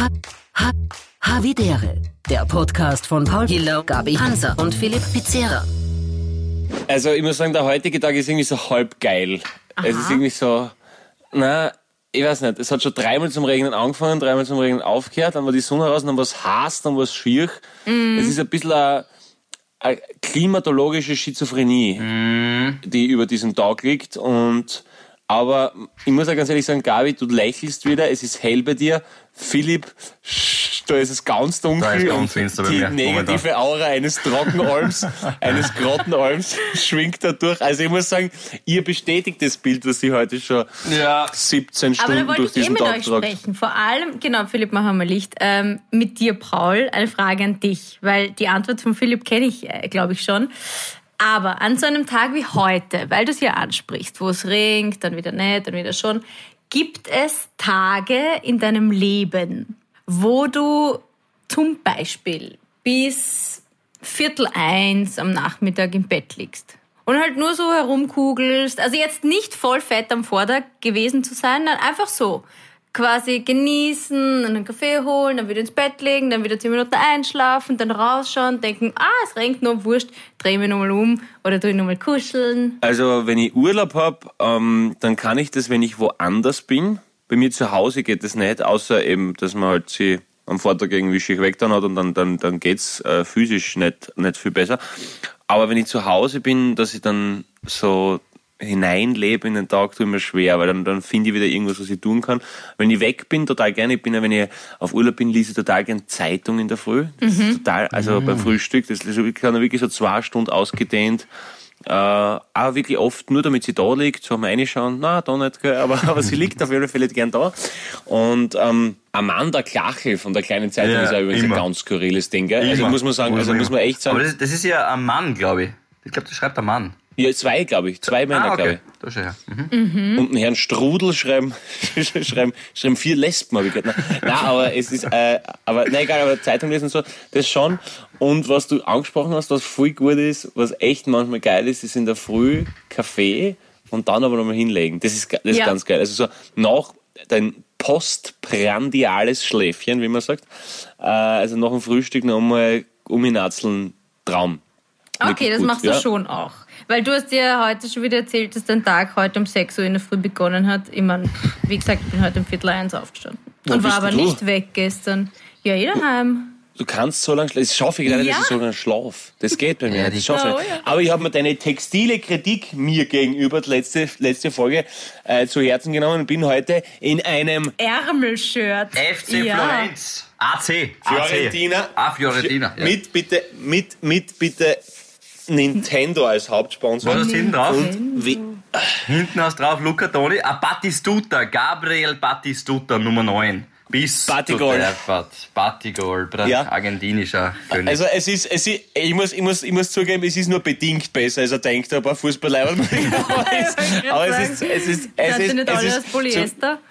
Ha, ha, Havidere, der Podcast von Paul Hiller, Gabi Hanser und Philipp Pizzera. Also ich muss sagen, der heutige Tag ist irgendwie so halb geil. Es ist irgendwie so, na, ich weiß nicht, es hat schon dreimal zum Regnen angefangen, dreimal zum Regnen aufgehört, dann war die Sonne raus, dann war es heiß, dann war es schier. Es ist ein bisschen eine, eine klimatologische Schizophrenie, die über diesen Tag liegt und aber ich muss auch ganz ehrlich sagen, Gabi, du lächelst wieder, es ist hell bei dir. Philipp, sch- da ist es ganz dunkel Da ist ganz und die mir, negative Aura eines Trockenalms, eines Grottenalms schwingt da durch. Also ich muss sagen, ihr bestätigt das Bild, was sie heute schon Ja. 17 Aber da Stunden durch diesen mit Tag euch tragt. sprechen. Vor allem, genau, Philipp, machen wir mal Licht. Ähm, mit dir, Paul, eine Frage an dich, weil die Antwort von Philipp kenne ich, äh, glaube ich, schon. Aber an so einem Tag wie heute, weil du es ja ansprichst, wo es regnet, dann wieder nicht, dann wieder schon, gibt es Tage in deinem Leben, wo du zum Beispiel bis Viertel eins am Nachmittag im Bett liegst und halt nur so herumkugelst. Also jetzt nicht voll fett am Vortag gewesen zu sein, sondern einfach so. Quasi genießen, einen Kaffee holen, dann wieder ins Bett legen, dann wieder zehn Minuten einschlafen, dann rausschauen, denken, ah, es regnet nur, wurscht, dreh mich nochmal um oder tu ich nochmal kuscheln. Also wenn ich Urlaub hab, ähm, dann kann ich das, wenn ich woanders bin. Bei mir zu Hause geht das nicht, außer eben, dass man halt sie am Vortag irgendwie schick weg dann hat und dann, dann, dann geht's äh, physisch nicht, nicht viel besser. Aber wenn ich zu Hause bin, dass ich dann so hineinlebe in den Tag, tue ich mir schwer, weil dann, dann finde ich wieder irgendwas, was ich tun kann. Wenn ich weg bin, total gerne. Ich bin ja, wenn ich auf Urlaub bin, lese ich total gerne Zeitung in der Früh. Das ist total, also beim Frühstück, das ich kann wirklich so zwei Stunden ausgedehnt. Äh, auch wirklich oft nur, damit sie da liegt, so mal reinschauen, na, da nicht, gell, aber, aber sie liegt auf jeden Fall gern da. Und ähm, Amanda Klachel von der kleinen Zeitung Ja, ist ja übrigens immer. ein ganz skurriles Ding, gell? Also muss man sagen, also muss man echt sagen, Aber das, das ist ja ein Mann, glaube ich. Ich glaube, das schreibt ein Mann. Ja, zwei, glaube ich, zwei Männer, ah, glaube okay. ich. Da schau her. Mhm. Und den Herrn Strudel schreiben, schreiben, schreiben vier Lesben, habe ich gehört. Nein, nein, aber es ist, äh, aber, nein, egal, aber Zeitung lesen und so, das schon. Und was du angesprochen hast, was voll gut ist, was echt manchmal geil ist, ist in der Früh Kaffee und dann aber nochmal hinlegen. Das ist, das ist Ja. ganz geil. Also so nach dein postprandiales Schläfchen, wie man sagt, äh, also nach dem Frühstück nochmal umhinatzeln, Traum. Okay, Wirklich das gut, machst du ja. schon auch. Weil du hast dir heute schon wieder erzählt, dass dein Tag heute um 6 Uhr in der Früh begonnen hat. Ich meine, wie gesagt, ich bin heute um Viertel eins aufgestanden. Wo Und war aber du? nicht weg gestern. Ja, eh daheim. Du kannst so lange schlafen. Das schaffe ich leider, Ja. dass ich so lange schlaf. Das geht bei mir. Ja, das schaffe ich Oh, ja. Aber ich habe mir deine textile Kritik mir gegenüber, die letzte, letzte Folge, äh, zu Herzen genommen und bin heute in einem Ärmelshirt. FC ja. Florenz. AC. Fiorentina. AC. Ah, Fiorentina. Ja. Mit bitte, mit, mit bitte Nintendo als Hauptsponsor. Was hinten drauf? Und wie, Hinten hast du drauf Luca Toni. Ah, Battistuta. Gabriel Battistuta, Nummer 9. Bis Batigol. Batigol. Ja. Argentinischer König. also es ist, es ist, ich muss, ich muss, ich muss zugeben, es ist nur bedingt besser, als er denkt, ein paar Fußballer. aber es, aber es ist, es ist, es Seid ist, ihr nicht es alle ist aus Polyester?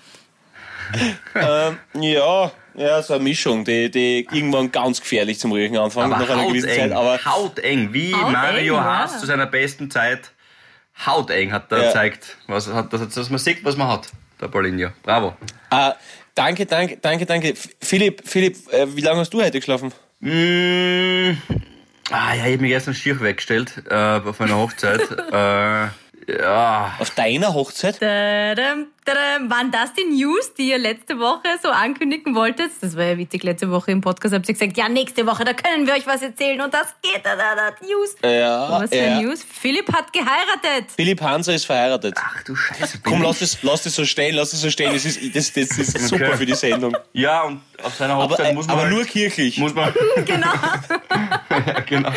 Ähm, ja, ja, so eine Mischung, die, die irgendwann ganz gefährlich zum Riechen anfängt aber nach einer gewissen hauteng. Zeit. Aber hauteng. Wie Hauteng, Mario ja. Haas zu seiner besten Zeit. Hauteng hat er Ja. gezeigt, was, hat, dass, dass man sieht, was man hat. Der Paulinho. Bravo. äh, danke, danke, danke, danke. Philipp, Philipp, äh, wie lange hast du heute geschlafen? Mm, ah, ja, ich habe mich gestern schier weggestellt äh, auf einer Hochzeit. äh, ja. Auf deiner Hochzeit? Tadam, tadam. Waren das die News, die ihr letzte Woche so ankündigen wolltet? Das war ja witzig, letzte Woche im Podcast habt ihr gesagt, ja, nächste Woche, da können wir euch was erzählen und das geht, da, da, da, News. Ja, Was für ja. News? Philipp hat geheiratet. Philipp Hanser ist verheiratet. Ach du Scheiße. Komm, lass das, lass das so stehen, lass das so stehen. Das ist, das, das ist super Okay. für die Sendung. Ja, und auf seiner Aber, Hochzeit äh, muss man. aber halt, nur kirchlich. Muss man. Genau. ja, genau.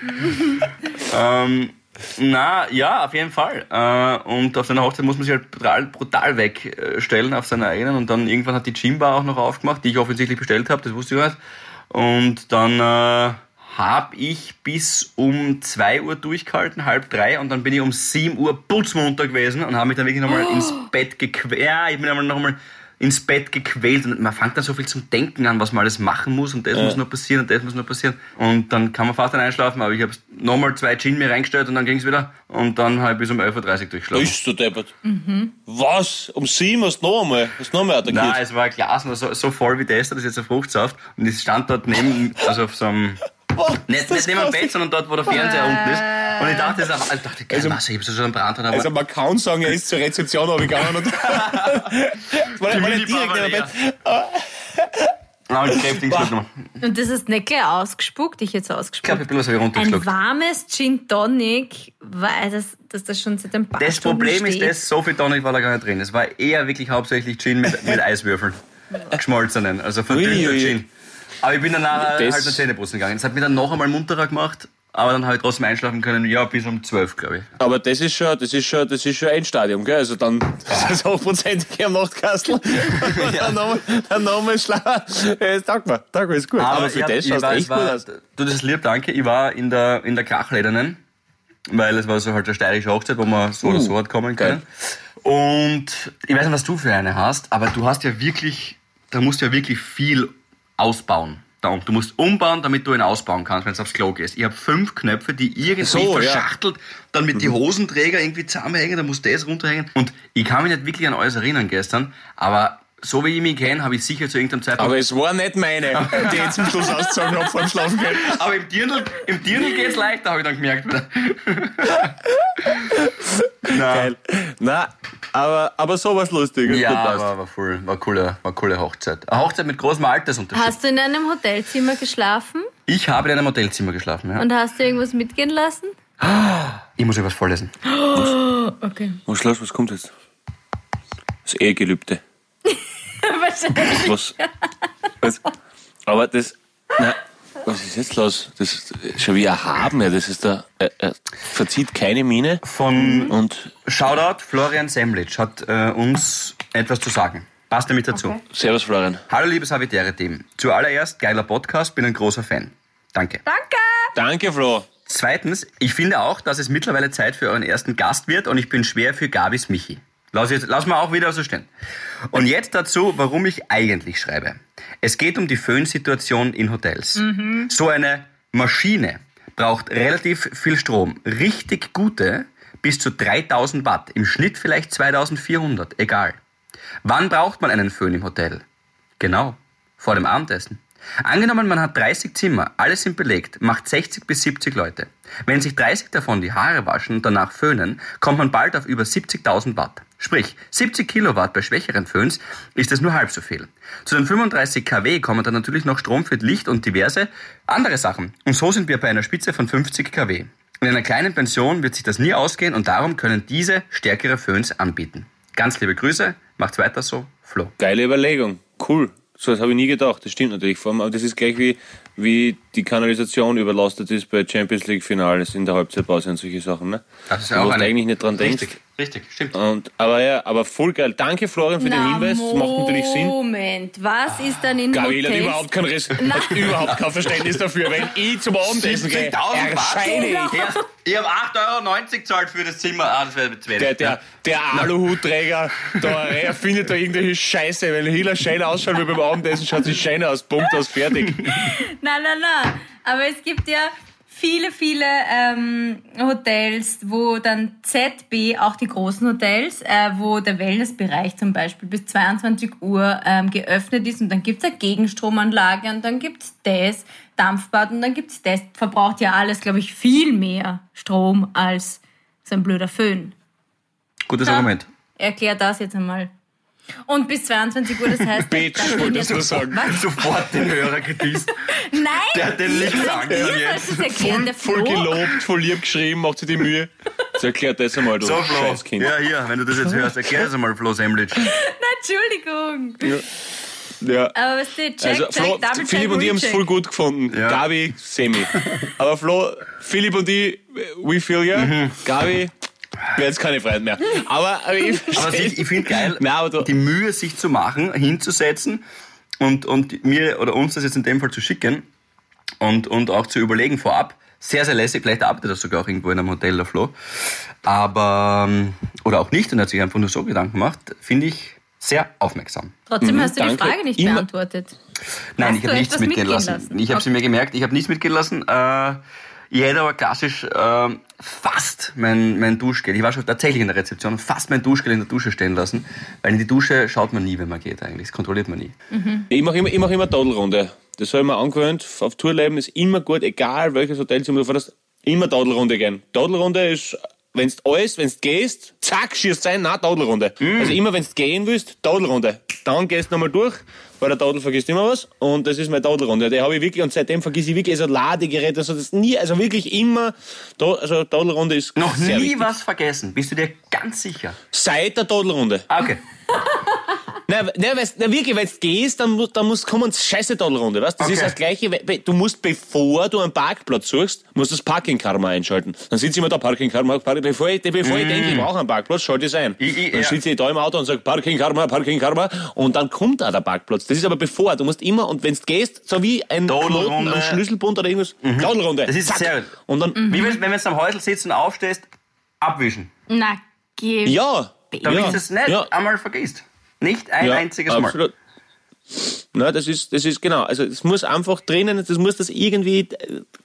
ähm, na, ja, auf jeden Fall. Äh, und auf seiner Hochzeit muss man sich halt brutal, brutal wegstellen auf seiner eigenen. Und dann irgendwann hat die Gymbar auch noch aufgemacht, die ich offensichtlich bestellt habe, das wusste ich nicht. Und dann äh, habe ich bis um 2 Uhr durchgehalten, halb drei, und dann bin ich um 7 Uhr putzmunter gewesen und habe mich dann wirklich nochmal ins Bett gequält. Ja, ich bin einmal nochmal ins Bett gequält und man fängt dann so viel zum Denken an, was man alles machen muss und das muss noch passieren und das muss noch passieren. Und dann kann man fast dann einschlafen, aber ich habe nochmal zwei Gin mir reingestellt und dann ging es wieder und dann habe ich bis um 11.30 Uhr durchgeschlafen. Bist du deppert? Was? Um sieben hast du noch einmal? Hast du noch einmal attackiert? Nein, es war ein Glas so, so voll wie das, das ist jetzt ein Fruchtsaft und es stand dort neben, also auf so einem Nicht, ist nicht neben dem. Bett, sondern dort, wo der Fernseher unten ist. Und ich dachte, das ist, ich dachte geil, Also- Wasser, ich hab so einen Brand aber Also man kann sagen, er ist zur Rezeption runtergegangen und war war nicht direkt neben dem Bett. Nein, ich noch. Und das hast nicht gleich ausgespuckt, ich jetzt Ich ausgespuckt. glaube, ich bin was habe ich Ein runtergeschluckt. warmes Gin Tonic, weil das, dass das schon seit ein paar Das Stunden Problem ist, steht. das, so viel Tonic war da gar nicht drin. Es war eher wirklich hauptsächlich Gin mit, mit Eiswürfeln. Geschmolzenen, also verdünnter. Gin. Aber ich bin danach Das- halt nur Zähneputzen gegangen. Das hat mich dann noch einmal munterer gemacht, aber dann habe ich trotzdem einschlafen können, ja, bis um 12, glaube ich. Aber das ist schon, das ist schon, das ist schon Endstadium, gell? Also dann, das ist hochprozentig am Nachtkastel. Und dann nochmal, schlau. Es taugt mir, taugt mir, ist gut. Aber, für ich hab- das schaust war- du echt gut war, aus. Du, das ist lieb, danke. Ich war in der, in der Krachledernen, weil es war so halt eine steirische Hochzeit, wo man so oder Uh, so hat kommen können. Und ich weiß nicht, was du für eine hast, aber du hast ja wirklich, da musst du ja wirklich viel ausbauen. Da unten. Du musst umbauen, damit du ihn ausbauen kannst, wenn es aufs Klo gehst. Ich habe fünf Knöpfe, die irgendwie So, ja. Mhm. verschachtelt, dann mit die Hosenträger irgendwie zusammenhängen, da muss das runterhängen. Und ich kann mich nicht wirklich an alles erinnern gestern, aber so wie ich mich kenne, habe ich sicher zu irgendeinem Zeitpunkt Aber es war nicht meine, die ich zum Schluss ausgezogen habe vor dem Schlafen gehen. Aber im Dirndl, im Dirndl geht's leichter, habe ich dann gemerkt. Geil. Nein, aber, aber sowas lustig. Ja, war, war, voll, war, coole, war coole Hochzeit. Eine Hochzeit mit großem Altersunterschied. Hast du in einem Hotelzimmer geschlafen ich habe in einem Hotelzimmer geschlafen. Ja. und hast du irgendwas mitgehen lassen? Ich muss euch was vorlesen. Okay. Was, Schloss, was kommt jetzt? Das Ehegelübde. Wahrscheinlich. Was? was? Aber das. Na, was ist jetzt los? Das ist schon wie erhaben, ja. Das ist da. Er, er verzieht keine Miene Von und Shoutout Florian Semlitsch hat äh, uns etwas zu sagen. Passt nämlich dazu. Okay. Servus, Florian. Hallo liebes Habitäre-Team. Zuallererst geiler Podcast, bin ein großer Fan. Danke. Danke! Danke, Flo. Zweitens, ich finde auch, dass es mittlerweile Zeit für euren ersten Gast wird und ich bin schwer für Gabis Michi. Lass, jetzt, lass mal auch wieder so stehen. Und jetzt dazu, warum ich eigentlich schreibe. Es geht um die Föhnsituation in Hotels. So eine Maschine braucht relativ viel Strom. Richtig gute bis zu 3000 Watt. Im Schnitt vielleicht 2400. Egal. Wann braucht man einen Föhn im Hotel? Genau, vor dem Abendessen. Angenommen, man hat 30 Zimmer, alle sind belegt, macht 60 bis 70 Leute. Wenn sich 30 davon die Haare waschen und danach föhnen, kommt man bald auf über 70.000 Watt. Sprich, 70 Kilowatt bei schwächeren Föhns ist es nur halb so viel. Zu den 35 kW kommen dann natürlich noch Strom für Licht und diverse andere Sachen. Und so sind wir bei einer Spitze von 50 kW. In einer kleinen Pension wird sich das nie ausgehen und darum können diese stärkere Föhns anbieten. Ganz liebe Grüße, macht's weiter so, Flo. Geile Überlegung. Cool. So das habe ich nie gedacht. Das stimmt natürlich. Vor allem, aber das ist gleich wie, wie die Kanalisation überlastet ist bei Champions League Finales in der Halbzeitpause und solche Sachen. Ne? Das ist ja auch eine- eigentlich nicht dran denkst. Richtig, stimmt. Und, aber ja, aber voll geil. Danke Florian für den Na, Hinweis. Das macht natürlich Sinn. Moment, was ist dann in Gabriel hat Hotels? überhaupt kein, Res hat überhaupt kein Verständnis dafür. Wenn ich zum Abendessen gehe, 70.000 Watt? erscheine ich. Genau. Ich habe 8,90 Euro gezahlt für das Zimmer. Ah, das wäre zu wenig. Der, der, der Aluhutträger, da erfindet da irgendwelche Scheiße, weil Hiller schein ausschaut wie beim Abendessen, schaut sich schein aus, Punkt aus, fertig. Nein, nein, nein. Aber es gibt ja viele, viele ähm, Hotels, wo dann ZB, auch die großen Hotels, äh, wo der Wellnessbereich zum Beispiel bis 22 Uhr ähm, geöffnet ist und dann gibt's eine Gegenstromanlage und dann gibt's das, Dampfbad und dann gibt's das. Verbraucht ja alles, glaube ich, viel mehr Strom als so ein blöder Föhn. Gutes Argument. Erklär das jetzt einmal. Und bis 22 Uhr, das heißt... Bitch, wolltest du sagen. Was? Sofort den Hörer gedisst. Nein! Der hat den können sollt jetzt. es erklären, der Voll Flo. gelobt, voll lieb geschrieben, macht sich die Mühe. Jetzt erklärt das einmal, du So, Flo. Scheißkind. Ja, hier, wenn du das jetzt hörst, erklär das einmal, Flo Semlitsch. Entschuldigung. Ja. Aber was steht? Check, Also, check, Flo, double check, Philipp und ich haben es voll gut gefunden. Ja. Gabi, semi. Aber Flo, Philipp und ich, we feel ya. Mhm. Gabi, wäre jetzt keine Freude mehr. Aber, aber ich Aber ich, ich finde geil, Nein, aber du- die Mühe, sich zu machen, hinzusetzen und, und mir oder uns das jetzt in dem Fall zu schicken und, und auch zu überlegen vorab. Sehr, sehr lässig. Vielleicht arbeitet er sogar auch irgendwo in einem Hotel, der Flo. Aber, ähm, oder auch nicht und hat sich einfach nur so Gedanken gemacht. Finde ich Sehr aufmerksam. Trotzdem hast du die danke. Frage nicht beantwortet. Nein, Hast ich habe nichts mitgehen mitgehen lassen. lassen? Ich habe Okay. sie mir gemerkt, ich habe nichts mitgehen lassen. Äh, ich hätte aber klassisch äh, fast mein, mein Duschgel, ich war schon tatsächlich in der Rezeption, fast mein Duschgel in der Dusche stehen lassen, weil in die Dusche schaut man nie, wenn man geht eigentlich. Das kontrolliert man nie. Ich mache immer, ich mach immer Tadelrunde. Das habe ich mir angewöhnt. Auf Tourleben ist immer gut, egal welches Hotelzimmer du fährst, immer Tadelrunde gehen. Tadelrunde ist, wenn du alles, wenn du gehst, zack, schießt sein, nein, Tadelrunde. Also immer, wenn du gehen willst, Tadelrunde. Dann gehst du nochmal durch, weil der Tadel vergisst immer was. Und das ist meine Tadelrunde. Die habe ich wirklich, und seitdem vergesse ich wirklich, also Ladegeräte, also das nie, also wirklich immer, also Tadelrunde ist Noch nie wichtig. was vergessen. Bist du dir ganz sicher? Seit der Tadelrunde. Ah, okay. Nein, nein, weißt, na wirklich, wenn du gehst, dann, dann muss kommen scheiße Tadelrunde, weißt? Das Okay. ist das Gleiche, du musst, bevor du einen Parkplatz suchst, musst du das Parking-Karma einschalten. Dann sitze ich immer da, Parking-Karma, Parking, bevor ich, bevor ich denke, ich brauche einen Parkplatz, schalte ich es ein. Mm. Ich- ich- dann ja. sitze ich da im Auto und sage, Parking-Karma, Parking-Karma, und dann kommt auch der Parkplatz. Das ist aber bevor, du musst immer, und wenn du gehst, so wie ein Knoten am Schlüsselbund oder irgendwas, Tadelrunde. Das ist zack. sehr gut. Und dann, Wie wenn, wenn du am Häusl sitzt und aufstehst, abwischen. Na, geh. ja. Damit ja, du das nicht ja. einmal vergisst. Nicht ein Ja, einziges Mal. absolut. Na, das ist, das ist genau. Also es muss einfach drinnen, das muss das irgendwie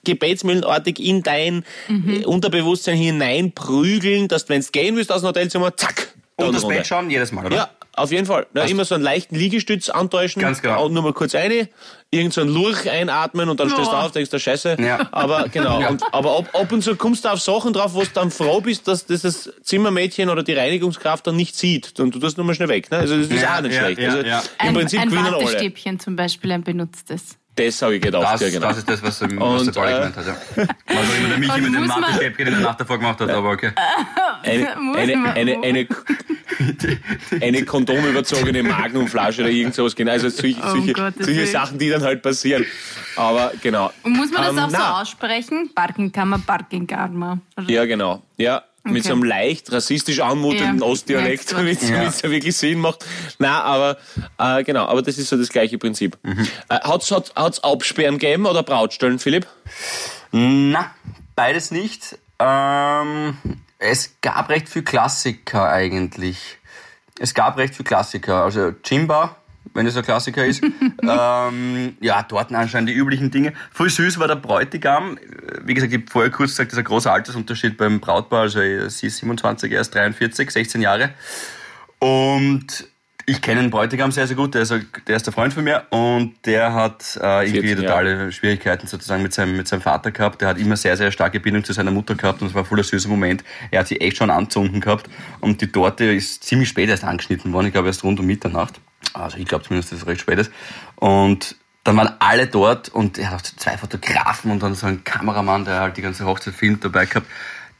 gebetsmühlenartig in dein äh, Unterbewusstsein hineinprügeln, dass wenn du gehen willst aus dem Hotelzimmer, zack, Und das. Bett schauen jedes Mal, oder? Ja, auf jeden Fall. Na, immer so einen leichten Liegestütz antäuschen, Ganz genau. auch nur mal kurz eine, irgend so ein Lurch einatmen und dann stehst du Ja. auf, denkst du, scheiße. Ja. Aber genau, Ja. und, aber ab, ab und zu kommst du auf Sachen drauf, wo du dann froh bist, dass das, das Zimmermädchen oder die Reinigungskraft dann nicht sieht. Und du tust nur mal schnell weg. Ne? Also das ist Ja, auch nicht ja, schlecht. ja, also ja. Im Ein, Prinzip ein gewinnen alle. Wattestäbchen zum Beispiel, ein benutztes. Das habe ich gedacht, Das, ja genau. das ist das, was, was der Und, Pauli äh, gemeint hat. Ja. Was auch immer der Michi mit dem Mathe-Stäbchen in der Nacht davor gemacht hat, aber okay. eine, eine, eine, eine, eine kondomüberzogene Magnumflasche oder irgend sowas. Genau, also solche, Oh, solche, Gottes solche. Sachen, die dann halt passieren. Aber genau. Und muss man das Ähm, auch so na. aussprechen? Parkingkammer, Parkingkarma. Oder- Ja, genau. Ja, mit Okay. so einem leicht rassistisch anmutenden Ja, Ostdialekt, du. damit es ja. wirklich Sinn macht. Na, aber äh, genau, aber das ist so das gleiche Prinzip. Mhm. Äh, hat's, hat, hat's Absperren gegeben oder Brautstellen, Philipp? Na, beides nicht. Ähm, es gab recht viel Klassiker eigentlich. Es gab recht viel Klassiker. Also Jimba, wenn es ein Klassiker ist. ähm, ja, dort anscheinend die üblichen Dinge. Voll süß war der Bräutigam. Wie gesagt, ich habe vorher kurz gesagt, das ist ein großer Altersunterschied beim Brautpaar. Also sie ist 27, er ist 43, 16 Jahre. Und ich kenne den Bräutigam sehr, sehr gut. Der ist, ein- der ist der Freund von mir und der hat äh, irgendwie 14 Jahre. totale Schwierigkeiten sozusagen mit seinem, mit seinem Vater gehabt. Der hat immer sehr, sehr starke Bindung zu seiner Mutter gehabt und es war voll der süßer Moment. Er hat sie echt schon anzünden gehabt und die Torte ist ziemlich spät erst angeschnitten worden. Ich glaube erst rund um Mitternacht. Also ich glaube zumindest, dass es recht spät ist. Und dann waren alle dort und er hat auch zwei Fotografen und dann so ein Kameramann, der halt die ganze Hochzeit filmt dabei gehabt.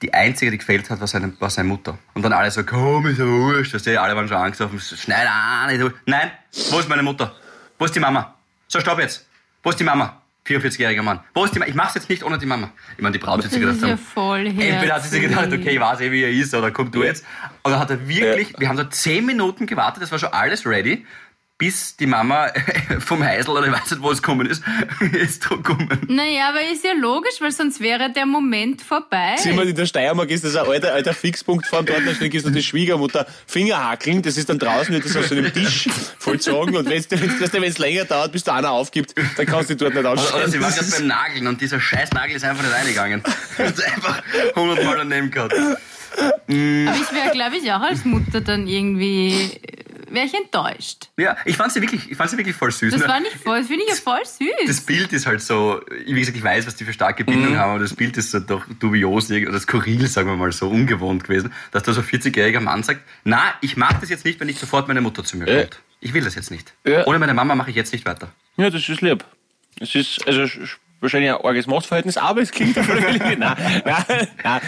Die einzige, die gefällt hat, war seine, war seine Mutter. Und dann alle so, komm, ist ja wurscht. Weißt du, alle waren schon angesoffen, schneid an. Nein, wo ist meine Mutter? Wo ist die Mama? So, stopp jetzt. Wo ist die Mama? 44-jähriger Mann. Wo ist die Mama? Ich mach's jetzt nicht ohne die Mama. Ich meine, die Braut hat sich Das gedacht, ist ja voll Entweder hat sie sich gedacht, okay, ich weiß eh, wie er ist, oder komm du jetzt. Und dann hat er wirklich, wir haben da zehn Minuten gewartet, das war schon alles ready, bis die Mama vom Heisel, oder ich weiß nicht, wo es gekommen ist, ist da gekommen. Naja, aber ist ja logisch, weil sonst wäre der Moment vorbei. Sieh mal, in der Steiermark ist das ein alter, alter Fixpunkt von dort, da steht ist noch die Schwiegermutter Fingerhackeln, das ist dann draußen, wird das auf so einem Tisch vollzogen und wenn es länger dauert, bis da einer aufgibt, dann kannst du dich dort nicht Oder, oder ausstellen. sie war gerade beim Nageln und dieser scheiß Nagel ist einfach nicht reingegangen. Und einfach hundertmal daneben gehabt. Aber ich wäre, glaube ich, auch als Mutter dann irgendwie, wäre ich enttäuscht. Ja, ich fand sie wirklich, ich fand sie wirklich voll süß. Das war nicht voll, das finde ich ja voll das süß. Bild ist halt so, wie gesagt, ich weiß, was die für starke Bindung Mhm. haben, aber das Bild ist so doch dubios oder skurril, sagen wir mal so, ungewohnt gewesen, dass da so ein 40-jähriger Mann sagt, na, ich mag das jetzt nicht, wenn nicht sofort meine Mutter zu mir Ja. kommt. Ich will das jetzt nicht. Ja. Ohne meine Mama mache ich jetzt nicht weiter. Ja, das ist lieb. Es ist, also, wahrscheinlich ein arges Machtverhältnis, aber es klingt alle Fälle- nein, nein, nein.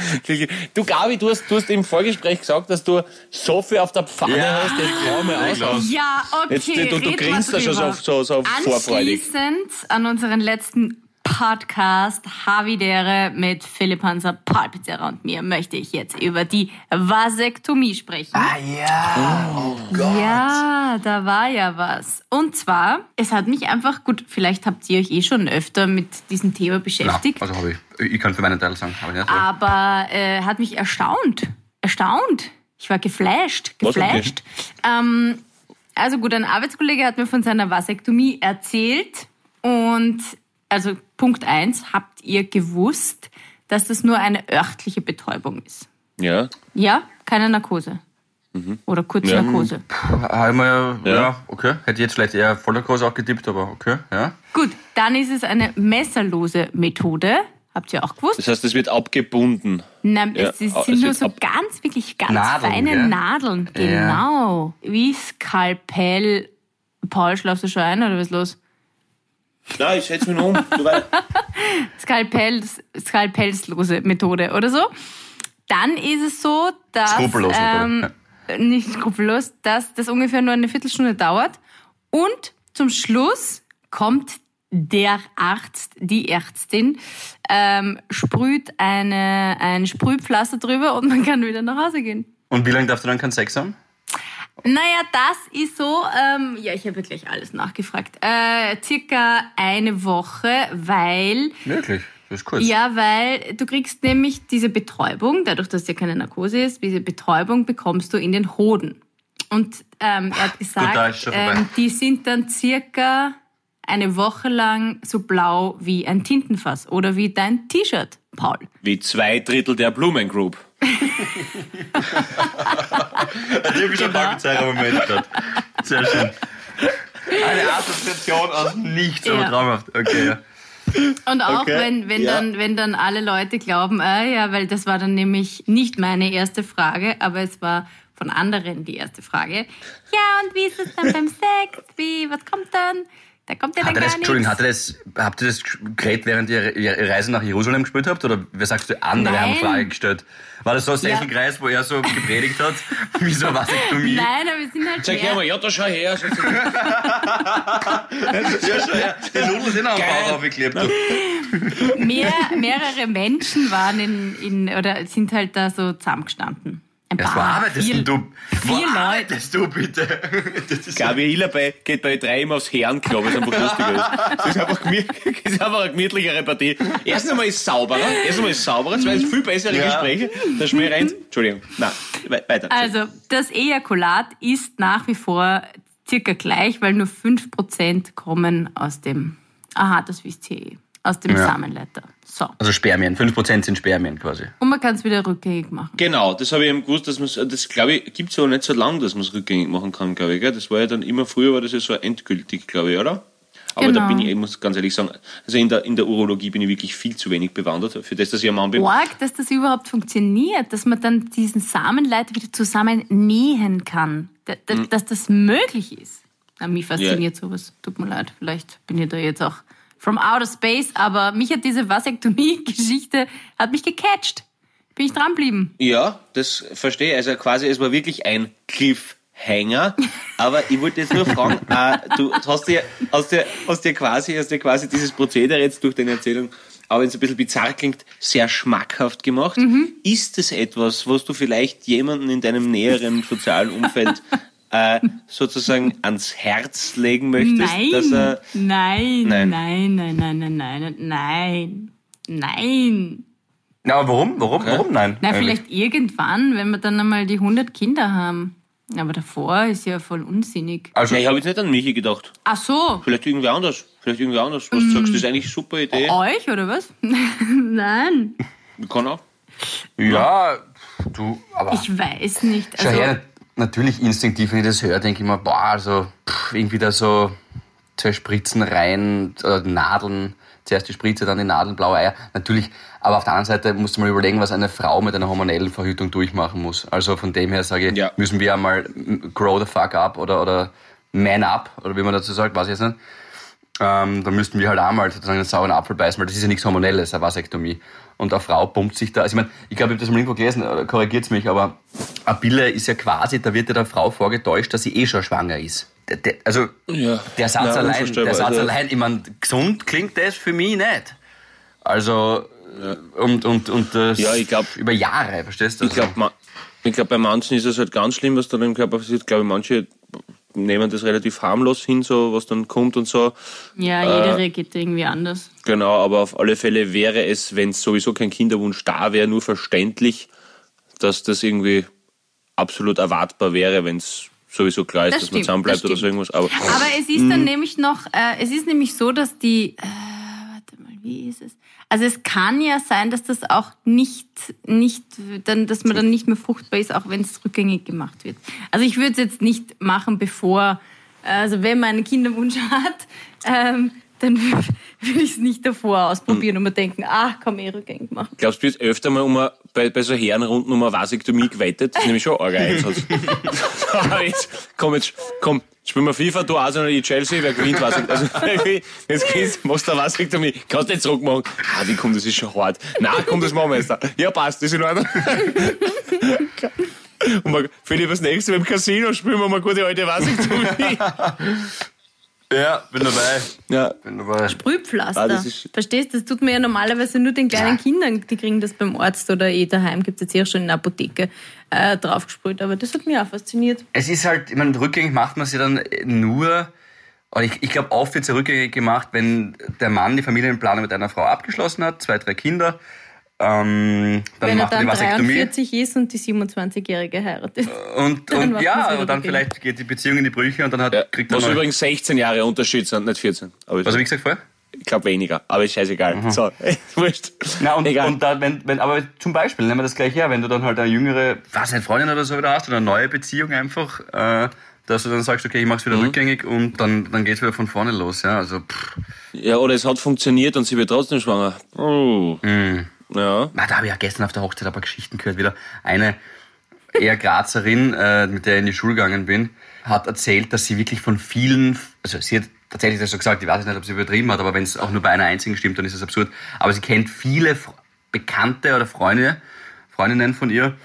Du, Gabi, du hast, du hast im Vorgespräch gesagt, dass du so viel auf der Pfanne Ja. hast, jetzt schau mal aus. Ja, okay. Jetzt, du- du grinst da schon so- so- so vorfreudig. Anschließend an unseren letzten Podcast Havidere mit Philipp Hanser, Paul Pizzerra und mir möchte ich jetzt über die Vasektomie sprechen. Ah ja, oh Gott. Ja, da war ja was. Und zwar, es hat mich einfach, gut, vielleicht habt ihr euch eh schon öfter mit diesem Thema Na, beschäftigt, also habe ich. Ich kann für meinen Teil sagen, habe ich nicht. aber äh, hat mich erstaunt. Erstaunt. Ich war geflasht, geflasht. Ähm, also gut, ein Arbeitskollege hat mir von seiner Vasektomie erzählt. Und also Punkt eins, habt ihr gewusst, dass das nur eine örtliche Betäubung ist? Ja. Ja, keine Narkose. Oder Kurznarkose. Einmal, ja. Ja. ja, okay. Hätte jetzt vielleicht eher Vollnarkose auch getippt, aber okay, ja. Gut, dann ist es eine messerlose Methode. Habt ihr auch gewusst? Das heißt, es wird abgebunden. Nein, Ja, es, ist- es sind nur wird so ganz, wirklich ganz Nadeln, feine gell? Nadeln. Ja. Genau. Wie Skalpell. Paul, schlafst du schon ein oder was ist los? Nein, ich setze mich nur um. Skalpells, Skalpellslose Methode oder so. Dann ist es so, dass Skrupellos ähm, Methode, nicht skrupellos, dass das ungefähr nur eine Viertelstunde dauert und zum Schluss kommt der Arzt, die Ärztin, ähm, sprüht eine, ein Sprühpflaster drüber und man kann wieder nach Hause gehen. Und wie lange darfst du dann keinen Sex haben? Naja, das ist so, ähm, ja, ich habe ja gleich alles nachgefragt. Äh, circa eine Woche, weil Wirklich? Das ist kurz. Ja, weil du kriegst nämlich diese Betäubung, dadurch, dass ja keine Narkose ist, diese Betäubung bekommst du in den Hoden. Und ähm, er hat gesagt, vorbei. ähm, die sind dann circa eine Woche lang so blau wie ein Tintenfass oder wie dein T-Shirt, Paul. Wie zwei Drittel der Blumen Group. Typischer Genau. Backenzeiger-Moment gerade. Sehr schön. Eine Assoziation aus nichts, aber Ja. traumhaft. Okay, ja. Und auch Okay, wenn, wenn, ja. dann, wenn dann alle Leute glauben, äh, ja, weil das war dann nämlich nicht meine erste Frage, aber es war von anderen die erste Frage. Ja, und wie ist es dann beim Sex? Wie, was kommt dann? Da kommt ja dann Hat er gar das, Entschuldigung, nichts. hat er das, habt ihr das geredet, während ihr Reise nach Jerusalem gespielt habt? Oder wer sagst du, andere Nein. haben Frage gestellt? War das so ein Ja. Wo er so gepredigt hat? Wie so Vasektomie? Nein, aber wir sind halt Sag her mal, ja, da schau her. Ja, schon, ja. Die Nudeln sind am Bauch aufgeklebt. mehr, mehrere Menschen waren in, in oder sind halt da so zusammengestanden. Ein Ja, wo paar, arbeitest vier, denn du? Leute. arbeitest du bitte? Das ist Gabi Hiller bei, geht bei drei immer aufs Herrenklo, was einfach lustiger. Das ist einfach, gemü- das ist einfach eine gemütlichere Partie. Erst einmal ist es sauberer, erst einmal ist es sauberer, zweitens viel bessere Ja. Gespräche. Der Schmäh rennt. Entschuldigung. Nein, we- weiter. Also das Ejakulat ist nach wie vor circa gleich, weil nur 5% kommen aus dem, aha, das wisst ihr eh, aus dem Ja. Samenleiter. So. Also Spermien. 5% sind Spermien quasi. Und man kann es wieder rückgängig machen. Genau, das habe ich eben gewusst, dass man das glaube ich, gibt es aber nicht so lange, dass man es rückgängig machen kann, glaube ich. Gell? Das war ja dann immer früher, war das ja so endgültig, glaube ich, oder? Aber da Genau. bin ich, ich muss ganz ehrlich sagen, also in der, in der Urologie bin ich wirklich viel zu wenig bewandert, für das, dass ich ein Mann bin. Org, dass das überhaupt funktioniert, dass man dann diesen Samenleiter wieder zusammen nähen kann, da, da, Hm. dass das möglich ist. Na, mich fasziniert sowas. Tut mir leid, vielleicht bin ich da jetzt auch from outer space, aber mich hat diese Vasektomie-Geschichte, hat mich gecatcht. Bin ich dranblieben. Ja, das verstehe ich. Also quasi, es war wirklich ein Cliffhanger. Aber ich wollte jetzt nur fragen, äh, du hast dir, hast dir, hast dir quasi, hast dir quasi dieses Prozedere jetzt durch deine Erzählung, auch wenn es ein bisschen bizarr klingt, sehr schmackhaft gemacht. Ist es etwas, was du vielleicht jemanden in deinem näheren sozialen Umfeld äh, sozusagen ans Herz legen möchtest? Nein, Dass er, nein, Nein. nein, nein, nein, nein, nein, nein, nein. Na, aber warum? Warum? Warum nein? Na, eigentlich? vielleicht irgendwann, wenn wir dann einmal die 100 Kinder haben. Aber davor ist ja voll unsinnig. Also, ja, ich habe jetzt nicht an Michi gedacht. Ach so, Vielleicht irgendwie anders. Vielleicht irgendwie anders. Was du sagst, das ist eigentlich eine super Idee. euch oder was? Nein, Kann auch. ja, du, aber. ich weiß nicht. Schau Also, her, natürlich instinktiv, wenn ich das höre, denke ich mir, boah, also pff, irgendwie da so zwei Spritzen rein, äh, Nadeln, zuerst die Spritze, dann die Nadeln, blaue Eier. Natürlich, aber auf der anderen Seite musst du mal überlegen, was eine Frau mit einer hormonellen Verhütung durchmachen muss. Also von dem her sage ich, Ja. müssen wir einmal grow the fuck up oder, oder man up, oder wie man dazu sagt, weiß ich jetzt nicht. Ähm, da müssten wir halt auch mal sozusagen einen sauren Apfel beißen, weil das ist ja nichts Hormonelles, eine Vasektomie. Und eine Frau pumpt sich da, also ich meine, ich glaube, ich habe das mal irgendwo gelesen, korrigiert mich, aber eine Pille ist ja quasi, da wird ja der Frau vorgetäuscht, dass sie eh schon schwanger ist. Der, der, also Ja. der Satz Nein, allein, der Satz Also- allein, ich meine, gesund klingt das für mich nicht. Also, und, und, und das Ja, ich glaub- über Jahre, verstehst du? Ich glaube, ich glaub, bei manchen ist es halt ganz schlimm, was dann im Körper passiert. Ich glaube, manche nehmen das relativ harmlos hin, so was dann kommt und so. ja, jeder reagiert irgendwie anders. Genau, aber auf alle Fälle wäre es, wenn es sowieso kein Kinderwunsch da wäre, nur verständlich, dass das irgendwie absolut erwartbar wäre, wenn es sowieso klar ist, Das dass man stimmt, zusammenbleibt das oder so irgendwas. Aber Aber es ist dann nämlich noch, äh, es ist nämlich so, dass die, äh, wie ist es? Also es kann ja sein, dass das auch nicht, nicht, dann, dass man dann nicht mehr fruchtbar ist, auch wenn es rückgängig gemacht wird. Also ich würde es jetzt nicht machen, bevor, also wenn man einen Kinderwunsch hat, ähm, dann würde ich es nicht davor ausprobieren und mir denken, ach, komm, eh rückgängig machen. glaubst du, jetzt öfter mal um eine, bei, bei so Herrenrunden um eine Vasektomie gewettet? Das ist nämlich schon arg Einsatz. jetzt, komm, jetzt, komm, spielen wir FIFA, du Arsenal, ich Chelsea, wer gewinnt Vasektomie? Also, jetzt gehst, machst du eine Vasektomie, kannst du nicht zurückmachen. Ah, die kommt, das ist schon hart. Nein, komm, das machen wir jetzt. Ja, passt, das ist in Ordnung. Und man, Philipp, das nächste Mal im Casino spielen wir mal gute alte Vasektomie. Ja, bin dabei. Ja, Bin dabei. Sprühpflaster. Ah, das ist- Verstehst du? Das tut man ja normalerweise nur den kleinen Ja. Kindern, die kriegen das beim Arzt oder eh daheim, gibt es jetzt hier schon in der Apotheke, äh, draufgesprüht. Aber das hat mich auch fasziniert. Es ist halt, ich meine, rückgängig macht man sie dann nur, oder ich, ich glaube, oft wird sie rückgängig gemacht, wenn der Mann die Familienplanung mit einer Frau abgeschlossen hat, zwei, drei Kinder, ähm, dann Wenn er macht er dann die Vasektomie. 43 ist und die 27-Jährige heiratet. Und, Dann und macht ja, aber dann vielleicht geht die Beziehung in die Brüche und dann hat, ja. kriegt er Was übrigens 16 Jahre Unterschied sind, nicht 14. Aber Was habe ich gesagt vorher? ich glaube weniger, aber ist scheißegal. So, wurscht. Na, und, Egal. und da, wenn, wenn, aber zum Beispiel, nehmen wir das gleich her, wenn du dann halt eine jüngere, was, eine Freundin oder so wieder hast, oder eine neue Beziehung einfach, äh, dass du dann sagst, okay, ich mach's Mhm. wieder rückgängig und dann, dann geht's wieder von vorne los, ja, also, pff. Ja, oder es hat funktioniert und sie wird trotzdem schwanger. Oh. Ja. Na, da habe ich ja gestern auf der Hochzeit paar Geschichten gehört wieder. Eine eher Grazerin, äh, mit der ich in die Schule gegangen bin, hat erzählt, dass sie wirklich von vielen, also sie hat tatsächlich das so gesagt, ich weiß nicht, ob sie übertrieben hat, aber wenn es auch nur bei einer einzigen stimmt, dann ist es absurd. Aber sie kennt viele Bekannte oder Freunde, Freundinnen von ihr,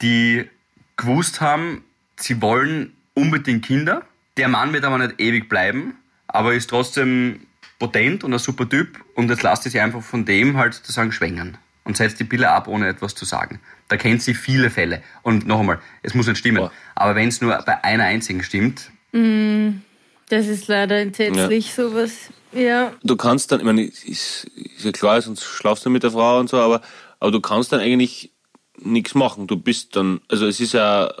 die gewusst haben, sie wollen unbedingt Kinder. Der Mann wird aber nicht ewig bleiben, aber ist trotzdem potent und ein super Typ und jetzt lasst sie einfach von dem halt sozusagen schwängern und setzt die Pille ab, ohne etwas zu sagen. Da kennt sie viele Fälle. Und noch einmal, es muss nicht stimmen, Boah. aber wenn es nur bei einer einzigen stimmt, Das ist leider entsetzlich, sowas. Ja. Du kannst dann, ich meine, ist, ist ja klar, sonst schlafst du mit der Frau und so, aber, aber du kannst dann eigentlich nichts machen. Du bist dann, also es ist ja,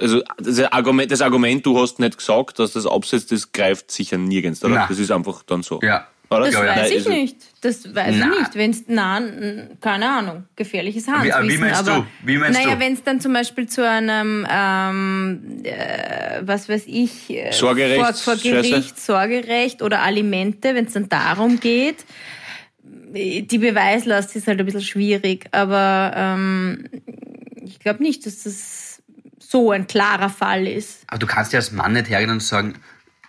also das Argument, das Argument, du hast nicht gesagt, dass das absetzt, das greift sicher nirgends. Oder? Na. Das ist einfach dann so. Ja. Oder? Das Ja, ja. weiß Nein, ich also- nicht. Das weiß Na. ich nicht. Wenn es, nein, keine Ahnung, gefährliches Wie- Handwissen. wie meinst aber, du? Wie meinst naja, wenn es dann zum Beispiel zu einem, ähm, äh, was weiß ich, äh, Sorgerecht, vor, vor Gericht, Sorgerecht oder Alimente, wenn es dann darum geht, die Beweislast ist halt ein bisschen schwierig, aber ähm, ich glaube nicht, dass das so ein klarer Fall ist. Aber du kannst ja als Mann nicht hergehen und sagen,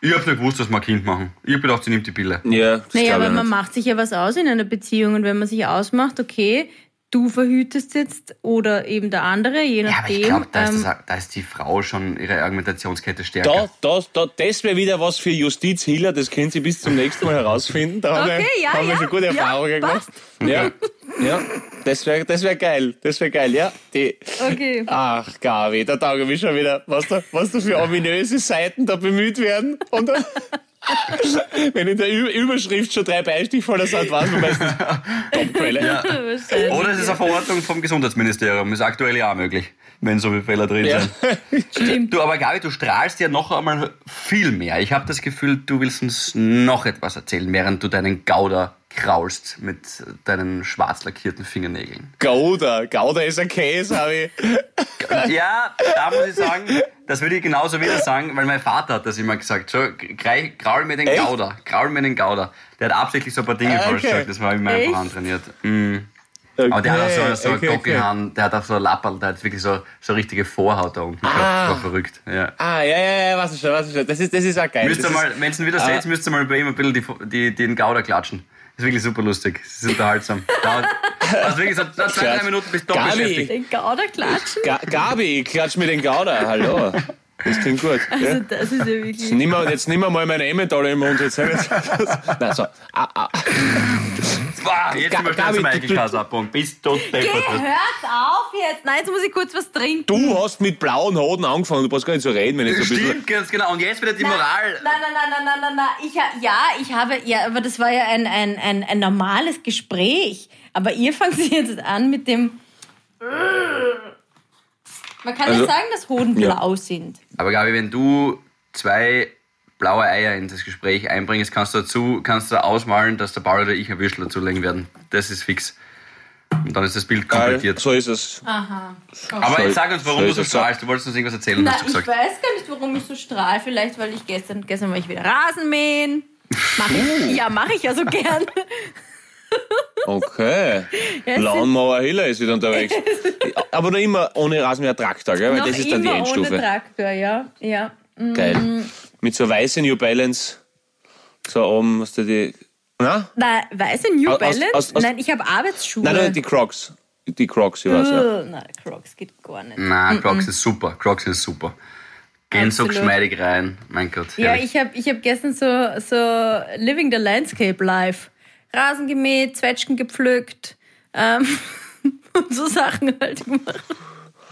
ich hab nicht gewusst, dass wir ein Kind machen. Ich hab gedacht, sie nimmt die Pille. Ja, das Naja, aber man nicht. macht sich ja was aus in einer Beziehung und wenn man sich ausmacht, okay, du verhütest jetzt oder eben der andere, je Ja, aber nachdem. ich glaube, da, ist ähm, da ist die Frau schon ihre Argumentationskette stärker. Da, da, da, das wäre wieder was für Justiz Hiller, das können Sie bis zum nächsten Mal herausfinden. Da haben, Okay, wir, ja, haben wir ja, schon gute ja, Erfahrungen gemacht. Ja, ja, das wäre das wär geil. Das wäre geil, ja. Die, Okay. Ach, Gabi, da tauge ich mich schon wieder, was da, was da für ominöse Seiten da bemüht werden. Und dann, wenn in der Ü Überschrift schon drei Beistichvoller sind, weiß man meistens Topquelle. wahrscheinlich, Oder es ist eine Verordnung vom Gesundheitsministerium. Ist aktuell ja auch möglich, wenn so viele Fehler drin Ja. sind. Stimmt. Du, aber Gabi, du strahlst ja noch einmal viel mehr. Ich habe das Gefühl, du willst uns noch etwas erzählen, während du deinen Gauder kraulst mit deinen schwarz lackierten Fingernägeln. Gouda, Gouda ist ein Käse, habe ich. Ja, da muss ich sagen, das würde ich genauso wieder sagen, weil mein Vater hat das immer gesagt. So, kraul mir den Echt? Gauder, kraul mir den Gauder. Der hat absichtlich so ein paar Dinge Ah, falsch okay. gesagt, das war immer Echt? einfach antrainiert. Mm. Aber der hat auch so, so okay, okay. Der hat auch so ein Lapperl, der hat wirklich so, so richtige Vorhaut da unten gehabt. Ah. Das war verrückt. Ja. Ah, ja, ja, ja, was ist schon, was ist schon. Das ist, das ist auch geil. Müsst ihr mal, wenn ihr ihn wieder seht, müsst ihr mal bei ihm ein bisschen die, die, den Gauder klatschen. Das ist wirklich super lustig. Das ist unterhaltsam. Dauert, also wirklich so zwei, zwei, drei Minuten bis doch Gabi. beschäftigt. Den Gauder klatschen? Ga Gabi, klatsch mir den Gouda, hallo. Das klingt gut. Also Ja. das ist ja wirklich... Nimm mal, jetzt nimm mal meine Emmentaler im Mund. Jetzt. Nein, so. Ah, ah. Boah, jetzt sind wir schon zum abbauen. Bist du Geh, hört auf jetzt! Nein, jetzt muss ich kurz was trinken. Du hast mit blauen Hoden angefangen. Du brauchst gar nicht so reden, wenn ich so ein bisschen. Stimmt, ganz genau. Und jetzt wieder die Nein, Moral. Nein, nein, nein, nein, nein, nein, nein. Ich, ja, ich habe, ja, aber das war ja ein, ein, ein, ein normales Gespräch. Aber ihr fangt jetzt an mit dem. Man kann Also- ja sagen, dass Hoden Ja. blau sind. Aber Gabi, wenn du zwei blaue Eier in das Gespräch einbringst, kannst du dazu kannst du ausmalen, dass der Paul oder ich ein Würstel dazulegen werden. Das ist fix. Und dann ist das Bild Geil, komplettiert. so ist es. Aha. Aber Soll- jetzt sag uns, warum soll du ich so strahlst. Du wolltest uns irgendwas erzählen, Na, hast du ich gesagt. weiß gar nicht, warum ich so strahl. Vielleicht, weil ich gestern, gestern war ich wieder Rasenmähen. Mach ich, ja, mache ich ja so gern. Okay. Lawnmower Hiller ist wieder unterwegs. Aber noch immer ohne Rasenmäher Traktor, gell? Weil noch das ist dann die Endstufe. ohne Traktor, ja. ja. Geil. Mit so weißen New Balance. So oben, was du die. Na? Nein, weiße New Aus- Balance? aus- aus- Nein, ich habe Arbeitsschuhe. Nein, nein, die Crocs. Die Crocs, ich weiß ja. Ugh, Nein, Crocs geht gar nicht. Na, Crocs ist super. Crocs ist super. Gehen so geschmeidig rein. Mein Gott. Ja, herrlich. ich habe ich hab gestern so, so Living the Landscape live. Rasen gemäht, Zwetschgen gepflückt ähm, und so Sachen halt gemacht.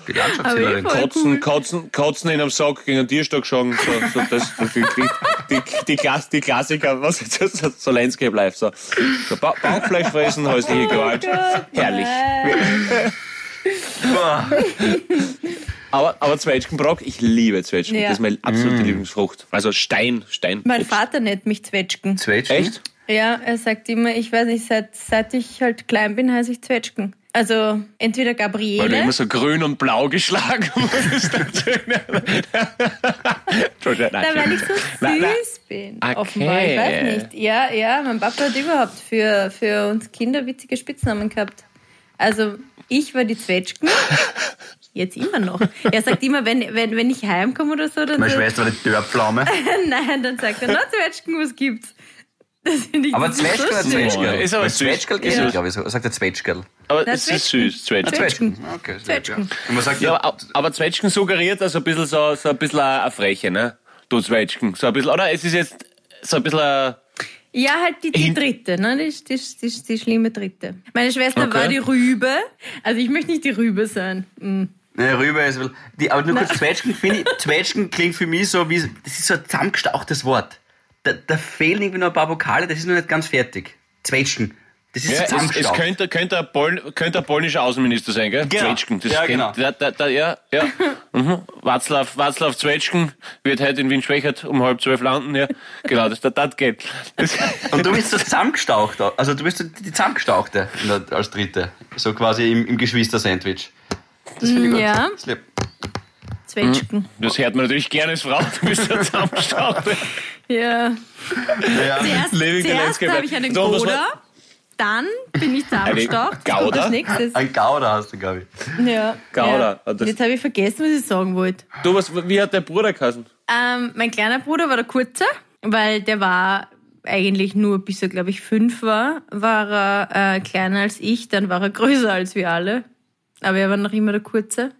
Die ich Kotzen, cool. Kotzen, Kotzen in einem Sack gegen einen Tierstock schlagen. So, so das, das, die, die, die, die, Klass, die Klassiker, was ist das? So, so Landscape Live. So, so ba Bauchfleisch fressen, häusliche Gewalt. Herrlich. Nein. Boah. Aber, aber Zwetschgenbrock, ich liebe Zwetschgen. Ja. Das ist meine absolute Lieblingsfrucht. Also Stein, Stein. Mein Vater nennt mich Zwetschgen. Zwetschgen? Echt? Ja, er sagt immer, ich weiß nicht, seit, seit ich halt klein bin, heiße ich Zwetschgen. Also entweder Weil du Gabriele. immer so grün und blau geschlagen wurdest. Entschuldigung, nein, Na, weil ich so süß Nein, nein. bin. Okay. Offenbar, ich weiß nicht. Ja, ja, mein Papa hat überhaupt für, für uns Kinder witzige Spitznamen gehabt. Also, ich war die Zwetschgen. Jetzt immer noch. Er sagt immer, wenn, wenn, wenn ich heimkomme oder so, dann Meine Schwester war die Dörrpflaume. nein, dann sagt er, na Zwetschgen, was gibt's? Das Aber das so schön. Zwetschgerl? Ist aber. Zwetschgerl Ist geht ja, glaube ich, so. Sagt der Zwetschgerl. Aber Na, es ist süß, Zwetschgen. Zwetschgen. Okay, Zwetschgen. ja. Man sagt Ja, ja, aber, aber Zwetschgen suggeriert also ein bisschen so, so ein bisschen eine Freche, ne? Du Zwetschgen. So ein bisschen, oder? Es ist jetzt so ein bisschen ein, Ja, halt die, die dritte, ne? Die, die, die, die schlimme dritte. Meine Schwester Okay. war die Rübe. Also ich möchte nicht die Rübe sein. Mm. Ne, Rübe ist wohl- die, aber nur kurz Zwetschgen, finde ich, Zwetschgen klingt für mich so wie, das ist so ein zusammengestauchtes Wort. Da, da fehlen irgendwie noch ein paar Vokale, das ist noch nicht ganz fertig. Zwetschgen. Das ist ja, es, es könnte, könnte, ein Pol, könnte ein polnischer Außenminister sein, gell? Genau. Zwetschgen. Das Ja, kennt- genau. Da, da, da, ja, ja. mhm. Václav, Václav Zwetschgen wird heute in Wien-Schwächert um halb zwölf landen, ja. Genau, das, das, das geht. Das, Und du bist so zusammengestaucht, also du bist die zusammengestauchte als dritte. So quasi im, im Geschwister-Sandwich. Das finde ich gut. Ja. Das lieb. Zwetschgen. das hört man natürlich gerne als Frau. Du bist ja zusammengestaucht. Ja. Ja. Zuerst, zuerst habe ich einen So, Goda, dann bin ich zusammengestaucht. Gouda? Und als nächstes. Ein Gouda hast du, glaube ich. Ja. Gouda. Ja. Das- Jetzt habe ich vergessen, was ich sagen wollte. Du, was, wie hat der Bruder geheißen? Ähm, mein kleiner Bruder war der Kurze, weil der war eigentlich nur bis er, glaube ich, fünf war, war er äh, kleiner als ich, dann war er größer als wir alle. Aber er war noch immer der Kurze.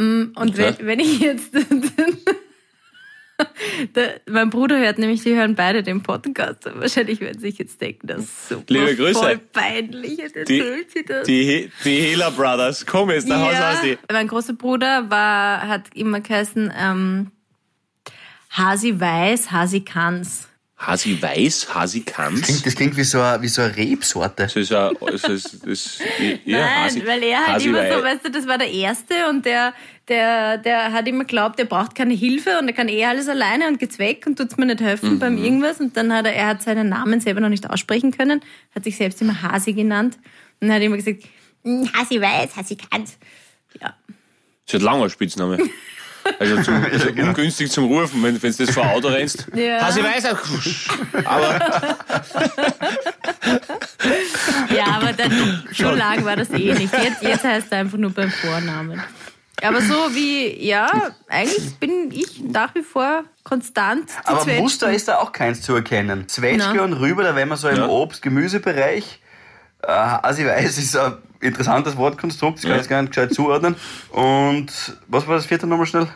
Mm, Und Okay. wenn, wenn ich jetzt... Der, mein Bruder hört nämlich, sie hören beide den Podcast. Wahrscheinlich werden sie sich jetzt denken, das ist super Liebe Grüße. voll peinlich. Jetzt Die, sie das. die, die Hela Brothers. Komm jetzt, nach Hause aus die. Mein großer Bruder war, hat immer geheißen, ähm, Hasi weiß, Hasi kann's. Hasi weiß, Hasi kann's. Klingt, das klingt wie so eine, wie so eine Rebsorte. Das ist ja, das ist, das, ja, Nein, Hasi, weil er halt Hasi immer so, weißt du, das war der Erste und der, der, der hat immer geglaubt, er braucht keine Hilfe und er kann eh alles alleine und geht's weg und tut's mir nicht helfen beim Mhm. irgendwas. Und dann hat er, er hat seinen Namen selber noch nicht aussprechen können, hat sich selbst immer Hasi genannt und hat immer gesagt, "Hm, Hasi weiß, Hasi kann's. Ja. Das ist ein langer Spitzname. Also, zum, also ungünstig zum Rufen, wenn, wenn du das vor Auto rennst. Ja. Hasi weiß, aber Ja, aber dann, so lang war das eh nicht. Jetzt, jetzt heißt er einfach nur beim Vornamen. Aber so wie, ja, eigentlich bin ich nach wie vor konstant. die Aber Zwetschgen. Muster ist da auch keins zu erkennen. Zwetschge und Rübe, da wären wir so im Ja. Obst-Gemüsebereich. Äh, also ich weiß, ist ein interessantes Wortkonstrukt, das kann ich Ja. jetzt gar nicht gescheit zuordnen. Und was war das vierte nochmal schnell?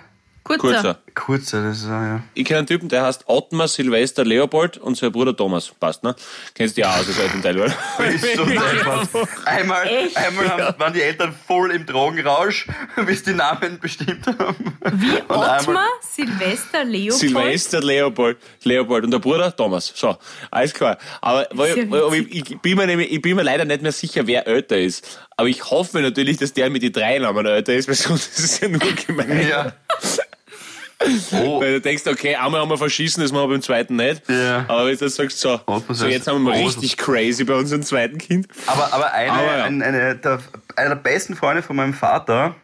Kurzer. Kurzer. Kurzer, das ist, ja. Ich kenne einen Typen, der heißt Ottmar Silvester Leopold und sein Bruder Thomas. Passt, ne? Kennst du ja auch aus dem Teil, oder? Ist so deppert. Einmal, Echt? einmal haben, waren die Eltern voll im Drogenrausch, bis die Namen bestimmt haben. Wie Ottmar, Silvester, Leopold. Silvester Leopold, Leopold und der Bruder Thomas. So, alles klar. Aber, weil, ja weil, ich, ich, bin mir nämlich, ich bin mir leider nicht mehr sicher, wer älter ist. Aber ich hoffe natürlich, dass der mit den drei Namen älter ist, weil sonst ist es ja nur gemein. Ja. Oh, Weil du denkst, okay, einmal haben wir verschießen, das machen wir beim zweiten nicht. Ja. Aber wenn du sagst, so, Ottmar so jetzt haben wir mal richtig crazy bei unserem zweiten Kind. aber, aber eine, Aber ja. ein, eine, der, einer der besten Freunde von meinem Vater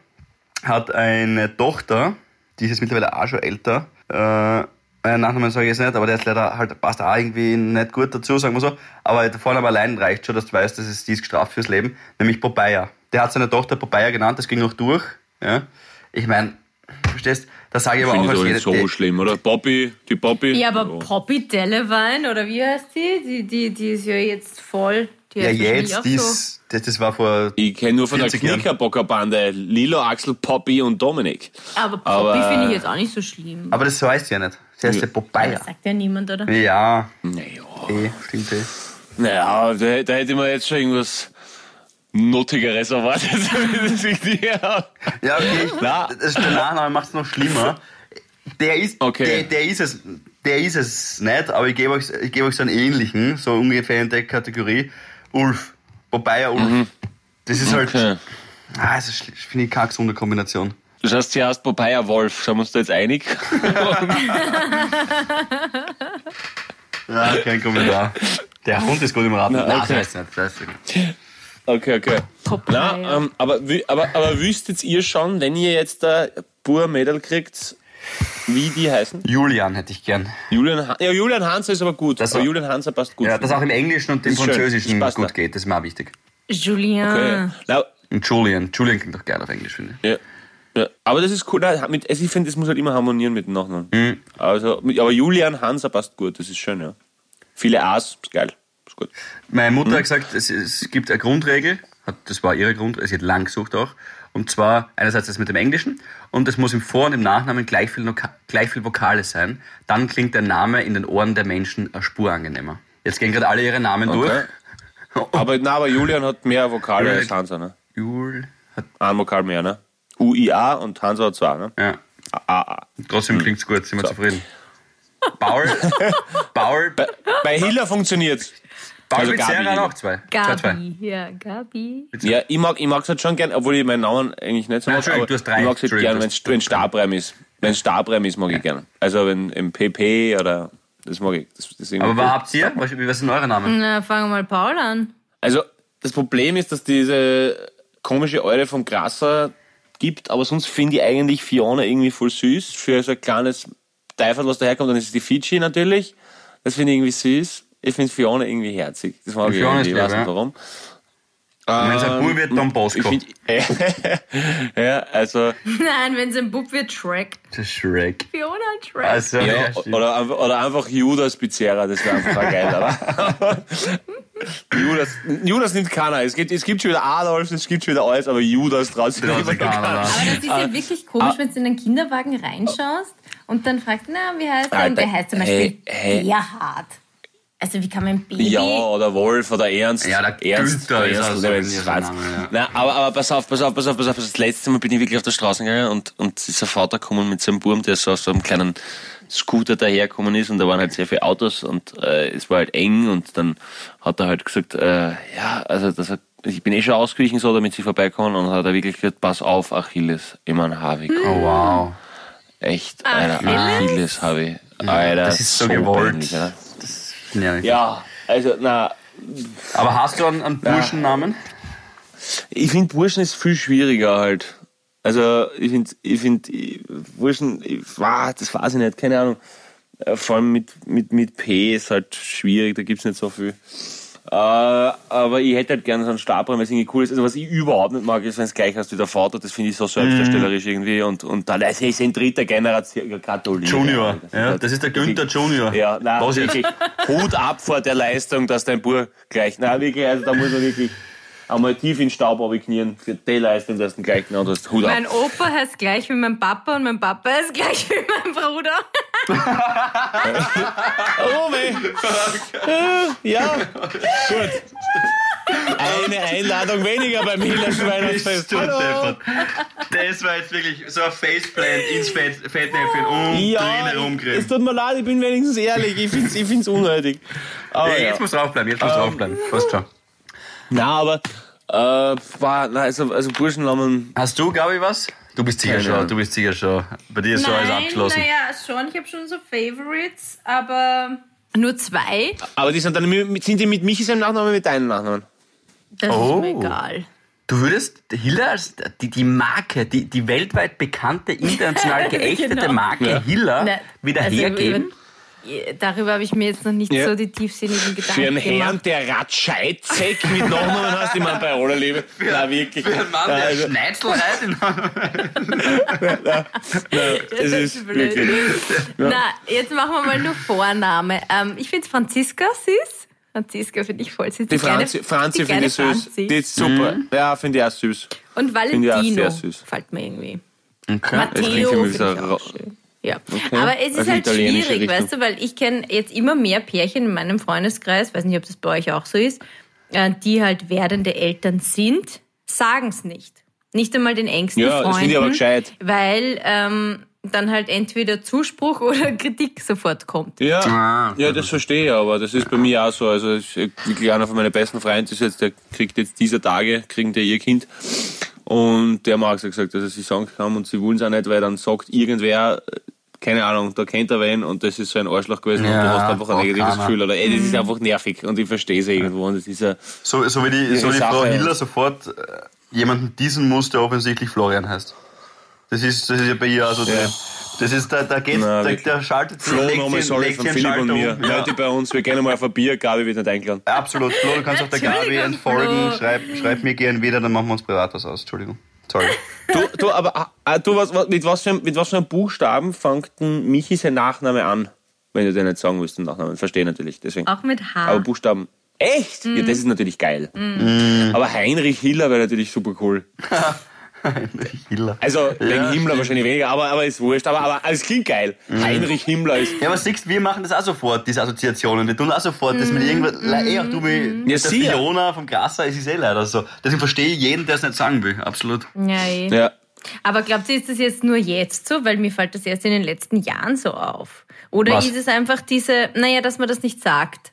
hat eine Tochter, die ist jetzt mittlerweile auch schon älter. Äh, einen Nachnamen sage ich jetzt nicht, aber der ist leider halt, passt auch irgendwie nicht gut dazu, sagen wir so. Aber der Vorname allein reicht schon, dass du weißt, dass es, die ist gestraft fürs Leben, nämlich Popeye. Der hat seine Tochter Popeye genannt, das ging noch durch. Ja. Ich meine, verstehst, das sage ich aber auch als ich jeder, nicht so schlimm, oder? Bobby, die Bobby. Ja, aber Poppy Delevingne, oder wie heißt die? Die, die, die ist ja jetzt voll. Die Ja, jetzt, die so. ist, das, das war vor Ich kenne nur von der 40 Jahren. Knickerbockerbande Lilo, Axel, Poppy und Dominik. Aber Poppy aber- finde ich jetzt auch nicht so schlimm. Aber das heißt ja nicht. Das heißt ja Popeye. Das sagt ja niemand, oder? Ja, Naja. eh, stimmt eh. Naja, da, da hätte man jetzt schon irgendwas Nuttigeres erwartet. Das ist die- Ja, okay, ich, Na. das, der Nachname macht es noch schlimmer. Der ist, Okay. der, der ist es, der ist es nicht, aber ich gebe euch, ich gebe euch so einen ähnlichen, so ungefähr in der Kategorie. Ulf. Popeye Ulf. Das ist halt, Okay. ah, das ist, finde ich keine gesunde Kombination. Das heißt, sie heißt Popeye Wolf. Sind wir uns da jetzt einig? Ja, kein Kommentar. Der Hund ist gut im Raten. Na, Nein, okay. das heißt nicht. Das heißt nicht. Okay, okay. Popeye. Na, ähm, aber, aber, aber wüsstet ihr schon, wenn ihr jetzt da pur Mädel kriegt, wie die heißen? Julian hätte ich gern. Julian, Han ja, Julian Hanser ist aber gut. Das aber auch- Julian Hanser passt gut. Ja, dass auch im Englischen und im. Französischen Das gut da. geht, das ist mir auch wichtig. Julien. okay. Na, Und Julian. Julian klingt doch geil auf Englisch, finde ich. Ja. Ja, aber das ist cool. Nein, mit, also ich finde, das muss halt immer harmonieren mit dem Nachnamen. Mhm. Also, aber Julian Hanser passt gut, das ist schön, ja. Viele A's, ist geil. Ist gut. Meine Mutter Hm? hat gesagt, es, es gibt eine Grundregel, hat, das war ihre Grundregel, sie hat lang gesucht auch, und zwar einerseits das mit dem Englischen und es muss im Vor- und im Nachnamen gleich viel, gleich viel Vokale sein. Dann klingt der Name in den Ohren der Menschen eine Spur angenehmer. Jetzt gehen gerade alle ihre Namen Okay. durch. Aber, na, aber Julian hat mehr Vokale Julian- als Hanser, ne? Jul hat, Ein Vokal mehr, ne? U-I-A und Hanser hat zwei, ne? ja, A-A. trotzdem Hm. klingt's gut, sind wir zufrieden. Paul, Paul, Bei, bei Hiller funktioniert's. Paul also Gabi. auch zwei. Zwei, zwei. Gabi. Ja, Gabi. Ja, ich mag ich mag's halt schon gern, obwohl ich meinen Namen eigentlich nicht so mag, aber du hast drei. ich mag's halt Entschuldigung, gern, wenn wenn Stabreim ist. Wenn Stabreim ist, mag ich gern. Also wenn im PP oder das mag ich. Das, das Aber was habt ihr? Was, was sind eure Namen? Na, fangen wir mal Paul an. Also das Problem ist, dass diese komische Eure vom Grasser gibt, aber sonst finde ich eigentlich Fiona irgendwie voll süß für so ein kleines Teufel, was daherkommt. Dann ist es die Fiji natürlich. Das finde ich irgendwie süß. Ich finde Fiona irgendwie herzig. Das mag ich Fiona irgendwie. Ich ist weiß nicht ja. warum. Wenn es ein Bub wird, Don Ich Bosco. find, ja, also, Nein, wenn es ein Bub wird, Shrek. Das Shrek. Fiona Shrek. Also, ja, ja, oder, einfach- oder einfach Judas Pizzerra, das wäre einfach geil, oder? Judas, Judas nimmt keiner. Es gibt, es gibt schon wieder Adolf, es gibt schon wieder alles, aber Judas traut sich nicht keiner? Aber das ist ja wirklich komisch, wenn du in den Kinderwagen reinschaust und dann fragst, na, wie heißt er? Und Alter, der heißt zum Beispiel hey, hey. Gerhard. Also wie kann man ein Baby... Ja, oder Wolf oder Ernst. Ja, der Ernst, Günther ist Ernst, also oder ein Ernst. Name, ja. Nein, aber, aber pass auf, pass auf, pass auf, pass auf. Das letzte Mal bin ich wirklich auf der Straße gegangen und, und ist ein Vater gekommen mit seinem Burm, der so auf so einem kleinen Scooter dahergekommen ist und da waren halt sehr viele Autos und äh, es war halt eng und dann hat er halt gesagt, äh, ja, also das hat, ich bin eh schon ausgewichen so, damit sie vorbeikommen und hat er wirklich gesagt, pass auf, Achilles, immer ein Havik. Oh, wow. Echt, Alter, Achilles? Achilles Havik. Alter, das ist so gewollt. peinlich? Ja. Ja, also, na, Aber hast du einen, einen Burschennamen? Ich finde Burschen ist viel schwieriger halt. Also ich finde, ich finde Burschen, ich, ah, das weiß ich nicht, keine Ahnung. Äh, Vor allem mit, mit, mit P ist halt schwierig, da gibt's nicht so viel. Äh, aber ich hätte halt gerne so einen Stabreim, weil es irgendwie cool ist. Also was ich überhaupt nicht mag, ist, wenn es gleich hast wie der Vater, das finde ich so selbstdarstellerisch irgendwie. Und, und dann, also ist in dritter Generation Katholik. Junior. Ja, das ist der Günther Junior. Ja, nein, wirklich. Hut ab vor der Leistung, dass dein Bub gleich, nein, wirklich, also da muss man wirklich, einmal tief in den Staub knien für die Leistung, dass du gleich genannt hast. Hut ab. Mein Opa heißt gleich wie mein Papa und mein Papa heißt gleich wie mein Bruder. Oh, weh. Ja, gut. Eine Einladung weniger beim Hillerschen Weihnachtsfest. Hallo. Das war jetzt wirklich so ein Faceplant ins Fett, Fettnäpfchen und Ja, drin es rumgerissen. tut mir leid, ich bin wenigstens ehrlich. Ich find's, ich find's unnötig. Aber Ja, ja. jetzt muss draufbleiben, jetzt muss draufbleiben. Passt schon. Na, aber, äh, war, na, also, also Burschenlammen, Hast du, Gabi, was? Du bist sicher schon, du bist sicher schon. Bei dir ist schon alles abgeschlossen. naja, schon. Ich habe schon so Favorites, aber nur zwei. aber die sind dann, mit- sind die mit Michi seinem Nachnamen oder mit deinem Nachnamen? Das Oh. ist mir egal. Du würdest Hiller als die, die Marke, die, die weltweit bekannte, international geächtete Genau. Marke Ja. Hiller Na, wieder also hergeben? über- Darüber habe ich mir jetzt noch nicht Ja. so die tiefsinnigen Gedanken Für einen Herrn, gemacht. der Ratscheidzeck mit Nachnamen hast, ich meine, bei aller Liebe. Na, wirklich. Für einen Mann, der Also, Schneidzel reitet. es ist blöd. wirklich. Na, jetzt machen wir mal nur Vorname. Ähm, ich finde Franziska süß. Franziska finde ich voll süß. Die kleine- Franzi, Franzi die finde ich süß. Franzi. Die ist super. Ja, finde ich auch süß. Und Valentino sehr süß. gefällt mir irgendwie. Okay. Matteo finde ich auch schön. Ja, aber es ist also halt schwierig, Richtung. weißt du, weil ich kenne jetzt immer mehr Pärchen in meinem Freundeskreis, weiß nicht, ob das bei euch auch so ist, äh, die halt werdende Eltern sind, sagen es nicht. Nicht einmal den engsten Ja, das Freunden. finde ich aber gescheit. Weil ähm, dann halt entweder Zuspruch oder Kritik sofort kommt. Ja, Ah, ja, das verstehe ich, aber das ist bei mir auch so. Also ich, wirklich einer von meinen besten Freunden ist jetzt, der kriegt jetzt dieser Tage, kriegen der ihr Kind. Und der hat mir auch gesagt, dass er sie sagen kann und sie wollen es auch nicht, weil dann sagt irgendwer, äh, keine Ahnung, da kennt er wen und das ist so ein Arschloch gewesen und du Ja, hast einfach ein negatives keiner. Gefühl. Oder ey, das ist einfach nervig und ich verstehe es irgendwo. Und das ist ja, So, so wie die, so die Frau Sache. Hiller sofort äh, jemanden diesen muss, der offensichtlich Florian heißt. Das ist, das ist ja bei ihr also Ja. der, das ist, da, da geht, Na, da, der schaltet Flo, legt nochmal sorry legt von Philipp und mir. um. Ja. Leute bei uns, wir gehen mal auf ein Bier, Gabi wird nicht eingeladen. Absolut, Flo, du kannst auch der Gabi entfolgen. Flo. Schreib, schreib mir gern wieder, dann machen wir uns privat was aus. Entschuldigung. Sorry. Du, du, aber ah, du, was, mit, was für, mit was für einem Buchstaben fängt denn Michi sein Nachname an? Wenn du dir nicht sagen willst, den Nachnamen. Verstehe natürlich, deswegen. Auch mit H. Aber Buchstaben. Echt? Ja, das ist natürlich geil. Aber Heinrich Hiller wäre natürlich super cool. Hiller. Also wegen Ja, Himmler stimmt. wahrscheinlich weniger, aber, aber ist wurscht. Aber, aber es klingt geil. Heinrich Himmler ist. Ja, aber siehst, wir machen das auch sofort, diese Assoziationen. Wir tun auch sofort das mit irgendwas. Eh, auch du mit Ja, der. Fiona vom Grasser, es ist eh leider so. Deswegen verstehe ich jeden, der es nicht sagen will. Absolut. ja, eh. Ja. Aber glaubt ihr, ist das jetzt nur jetzt so? Weil mir fällt das erst in den letzten Jahren so auf. Oder Was? ist es einfach diese, naja, dass man das nicht sagt?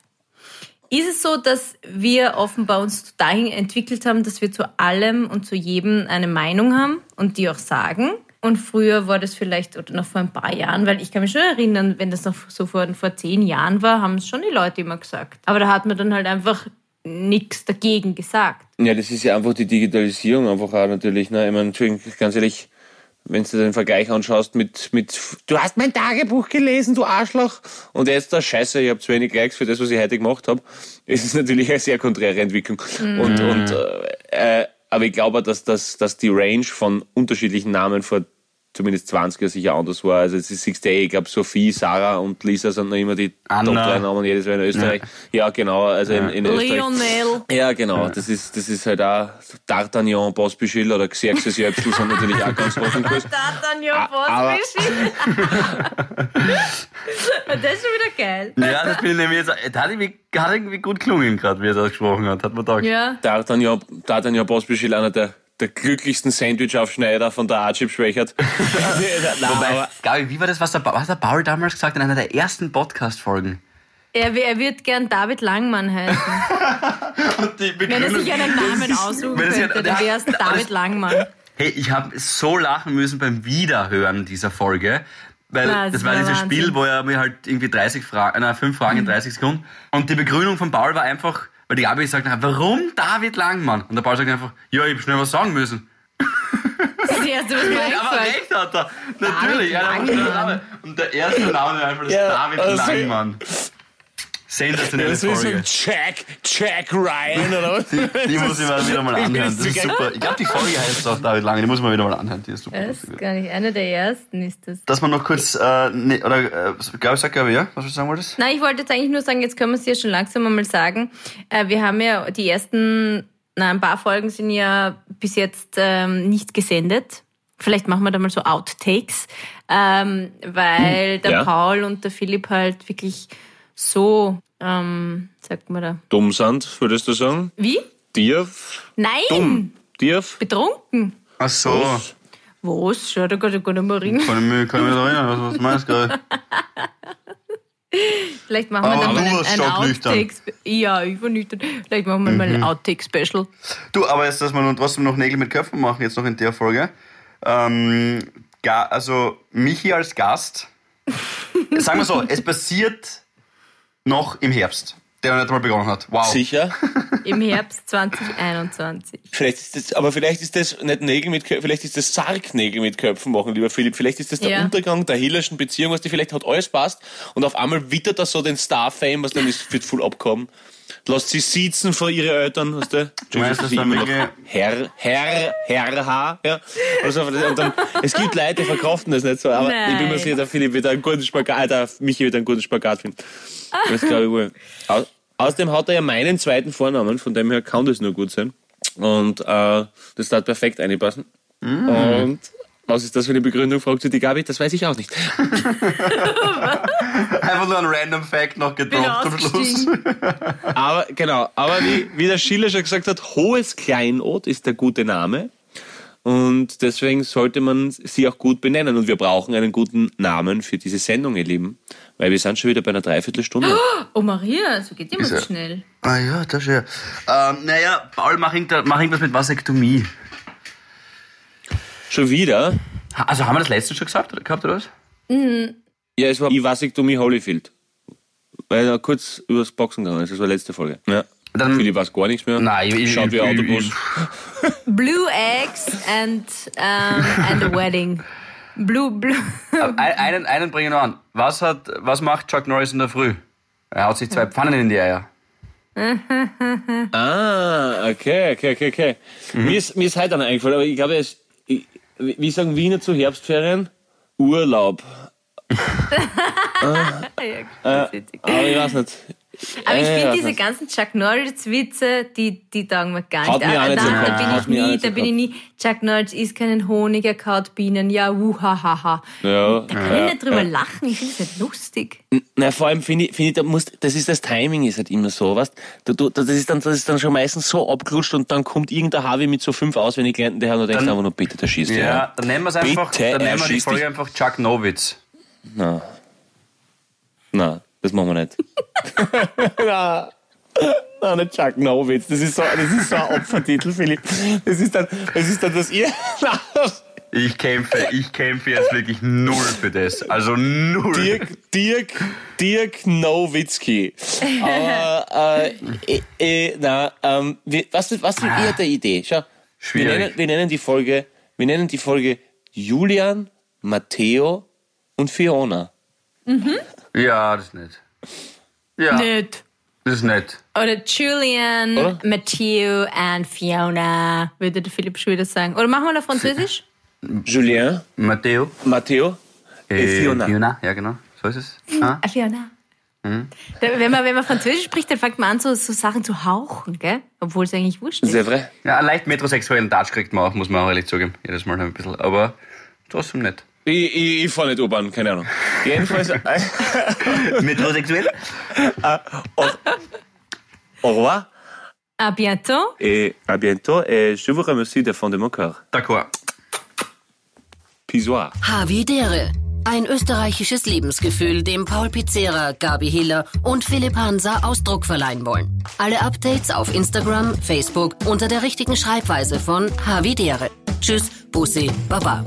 Ist es so, dass wir offenbar uns dahin entwickelt haben, dass wir zu allem und zu jedem eine Meinung haben und die auch sagen? Und früher war das vielleicht, oder noch vor ein paar Jahren, weil ich kann mich schon erinnern, wenn das noch so vor, vor zehn Jahren war, haben es schon die Leute immer gesagt. Aber da hat man dann halt einfach nichts dagegen gesagt. Ja, das ist ja einfach die Digitalisierung einfach auch natürlich. Ne? Ich meine, ganz ehrlich, wenn du den Vergleich anschaust mit, mit du hast mein Tagebuch gelesen, du Arschloch, und jetzt da Scheiße, ich habe zu wenig Likes für das, was ich heute gemacht habe, ist es natürlich eine sehr konträre Entwicklung. Und, und äh, äh, aber ich glaube, dass, dass, dass die Range von unterschiedlichen Namen vor zumindest 20 Jahren sicher anders war. Also es ist siehst du eh, ich glaube Sophie, Sarah und Lisa sind noch immer die Anna. Top 3 Namen jedes Mal in Österreich. Ja, genau, also in, in Österreich. Lionel. Ja, genau. Das ist, das ist halt auch D'Artagnan, Pospischil oder Xerxes Jöpsel sind natürlich auch ganz Kurs. D'Artagnan aber- Postmischel. das ist schon wieder geil. Ja, das bin ich nämlich jetzt. Das hat irgendwie, hat irgendwie gut gelungen gerade, wie er das gesprochen hat. Hat man gedacht. Ja. D'Artagnan, D'Artagnan Pospischil, einer der, der glücklichsten Sandwich-Aufschneider von der Archip Schwächert. Wobei, Gabi, wie war das, was der, was hat der Paul damals gesagt in einer der ersten Podcast-Folgen? Er, er wird gern David Langmann heißen. Wenn er sich einen Namen aussuchen könnte, dann wäre es David Langmann. Hey, ich habe so lachen müssen beim Wiederhören dieser Folge. Weil Na, das, das war war dieses Wahnsinn. Spiel, wo er mir halt irgendwie 30 Fragen, äh, 5 Fragen in 30 Sekunden. Und die Begründung von Paul war einfach, weil die Gabi hat, warum David Langmann? Und der Paul sagt einfach, ja, ich hab schnell was sagen müssen. Das ist das erste, was mir Aber einfällt. recht hat er. Natürlich. er hat. Name. Und der erste Name war einfach das Ja, David also- Langmann. Sensationelle das ist so Folge. Jack, Jack Ryan oder was? Die, die muss ich mal wieder mal anhören. Das ist super. Ich glaube, die Folge heißt auch David Lange. Die muss man wieder mal anhören. Die ist super. Das ist gar nicht einer der ersten, ist das. Dass man noch kurz, äh, ne, oder, äh, Gabi, sag Gabi, ja? Was du sagen wolltest? Nein, ich wollte jetzt eigentlich nur sagen, jetzt können wir es ja schon langsam einmal sagen. Äh, wir haben ja die ersten Na, ein paar Folgen sind ja bis jetzt ähm, nicht gesendet. Vielleicht machen wir da mal so Outtakes, ähm, weil der Ja. Paul und der Philipp halt wirklich so, ähm, sagt man da, Dumm sind, würdest du sagen? wie? Tief? Nein, Dumm? Tief? betrunken. Ach so. Was? Schau, da kann ich gar nicht mehr reden. Kann ich mich, kann ich mich da erinnern, was, was meinst du gerade? Vielleicht machen wir Aber dann mal ein, ein stocknüchtern. Outtake. Ja, ich war nüchtern. Vielleicht machen wir mal ein Outtake-Special. Du, aber jetzt, dass wir nun trotzdem noch Nägel mit Köpfen machen, jetzt noch in der Folge. Ähm, ga, also, Michi als Gast. sagen wir so, es passiert noch im Herbst, der noch nicht mal begonnen hat. Wow. Sicher? Im Herbst 2021. Vielleicht ist das, aber vielleicht ist das nicht Nägel mit Köpfen, vielleicht ist das Sargnägel mit Köpfen machen, lieber Philipp. Vielleicht ist das der Ja. Untergang der hillerschen Beziehung, was die vielleicht hat alles passt und auf einmal wittert er so den Star-Fame, was dann ist, wird voll abkommen. Lasst sie sitzen vor ihre Eltern, weißt du? meinst, dass sie dann immer noch wirklich- Herr, Herr, Herr H, ja. Also, und dann, es gibt Leute, die verkraften das nicht so, aber ich bin mir Nein. sicher, der Philipp wird einen guten Spagat, äh, der Michi wird einen guten Spagat finden. Das glaube ich wohl. Au- Außerdem hat er ja meinen zweiten Vornamen, von dem her kann das nur gut sein. Und äh, das hat perfekt einpassen. Und was ist das für eine Begründung, fragt sie die Gabi? Das weiß ich auch nicht. Einfach nur ein random Fact noch gedroppt am Schluss. Aber genau, aber wie, wie der Schiller schon gesagt hat, hohes Kleinod ist der gute Name. Und deswegen sollte man sie auch gut benennen. Und wir brauchen einen guten Namen für diese Sendung, ihr Lieben. Weil wir sind schon wieder bei einer Dreiviertelstunde. Oh Maria, so geht immer Ist so schnell. Ah ja, das ist ja. Ähm, naja, Paul, mach, irgend- mach irgendwas mit Vasektomie. Schon wieder? Also haben wir das letzte schon gesagt, oder- gehabt, oder was? Ja, es war Ivasektomie Holyfield. Weil er kurz übers Boxen gegangen ist. Das war letzte Folge. Ja. Dann- Philipp weiß gar nichts mehr. Nein, ich- ich- Schaut wie ich- Autobus. Blue Eggs and, um, and a wedding. Blue, blue. Einen, einen bringe ich noch an. Was, hat, was macht Chuck Norris in der Früh? Er haut sich zwei Pfannen in die Eier. Ah, okay, okay, okay, okay. Mir, ist, mir ist heute einer eingefallen, aber ich glaube, es, ich, wie sagen Wiener zu Herbstferien? Urlaub. Aber Aber ich weiß nicht. Ich Äh, finde diese ganzen Chuck Norris-Witze, die, die taugen mir gar nicht. mir da, da Kopf. bin ich nie, da bin ich nie. Chuck Norris isst keinen Honig, er kaut Bienen. Ja, wuhahaha. Ja, Da kann ich nicht drüber lachen, ich finde es nicht lustig. Na, vor allem finde ich, finde ich, da musst, das ist das Timing ist halt immer so, weißt du, du, das ist dann, das ist dann schon meistens so abgelutscht und dann kommt irgendein Harvey mit so fünf auswendig Klienten, der hat und denkst Dann- einfach nur, bitte, der schießt Ja, ja. dann nennen wir es einfach, Bitte, dann nennen wir die Folge dich. einfach Chuck Nowitz. Na. Na, das machen wir nicht. Na. Na, nicht Chuck Nowitz. Das ist so, das ist so ein Opfertitel, Philipp. Das ist dann, das ist dann das ihr. Ich kämpfe, ich kämpfe jetzt wirklich null für das. Also null. Dirk, Dirk, Dirk Nowitzki. Aber, äh, äh, äh, na, ähm, wir, was, ist- was ist eher der Idee? Schau, wir Schwierig. nennen, wir nennen die Folge, wir nennen die Folge Julian, Matteo und Fiona. Ja, das ist nett. Ja, Nicht. das ist nett. Oder Julian, Oder? Matthew and Fiona, würde der Philipp schon wieder sagen. Oder machen wir noch Französisch? Julien, Matteo. Matteo Äh, und Fiona. Fiona, ja genau. So ist es. Ah. Ah, Fiona. Mhm. Da, wenn, man, wenn man Französisch spricht, dann fängt man an, so, so Sachen zu hauchen, gell? Obwohl es eigentlich wurscht ist. C'est vrai. Ja, einen leicht metrosexuellen Touch kriegt man auch, muss man auch ehrlich zugeben. Jedes Mal ein bisschen. Aber trotzdem nett. Ich, ich, ich fahre nicht U-Bahn, keine Ahnung. Jedenfalls, Metrosexuell? au revoir À bientôt. et à bientôt et je vous remercie de fond de mon cœur. D'accord. Pisoir. Havidere. Ein österreichisches Lebensgefühl, dem Paul Pizzera, Gabi Hiller und Philipp Hansa Ausdruck verleihen wollen. Alle Updates auf Instagram, Facebook unter der richtigen Schreibweise von Havidere. Tschüss, Bussi, Baba.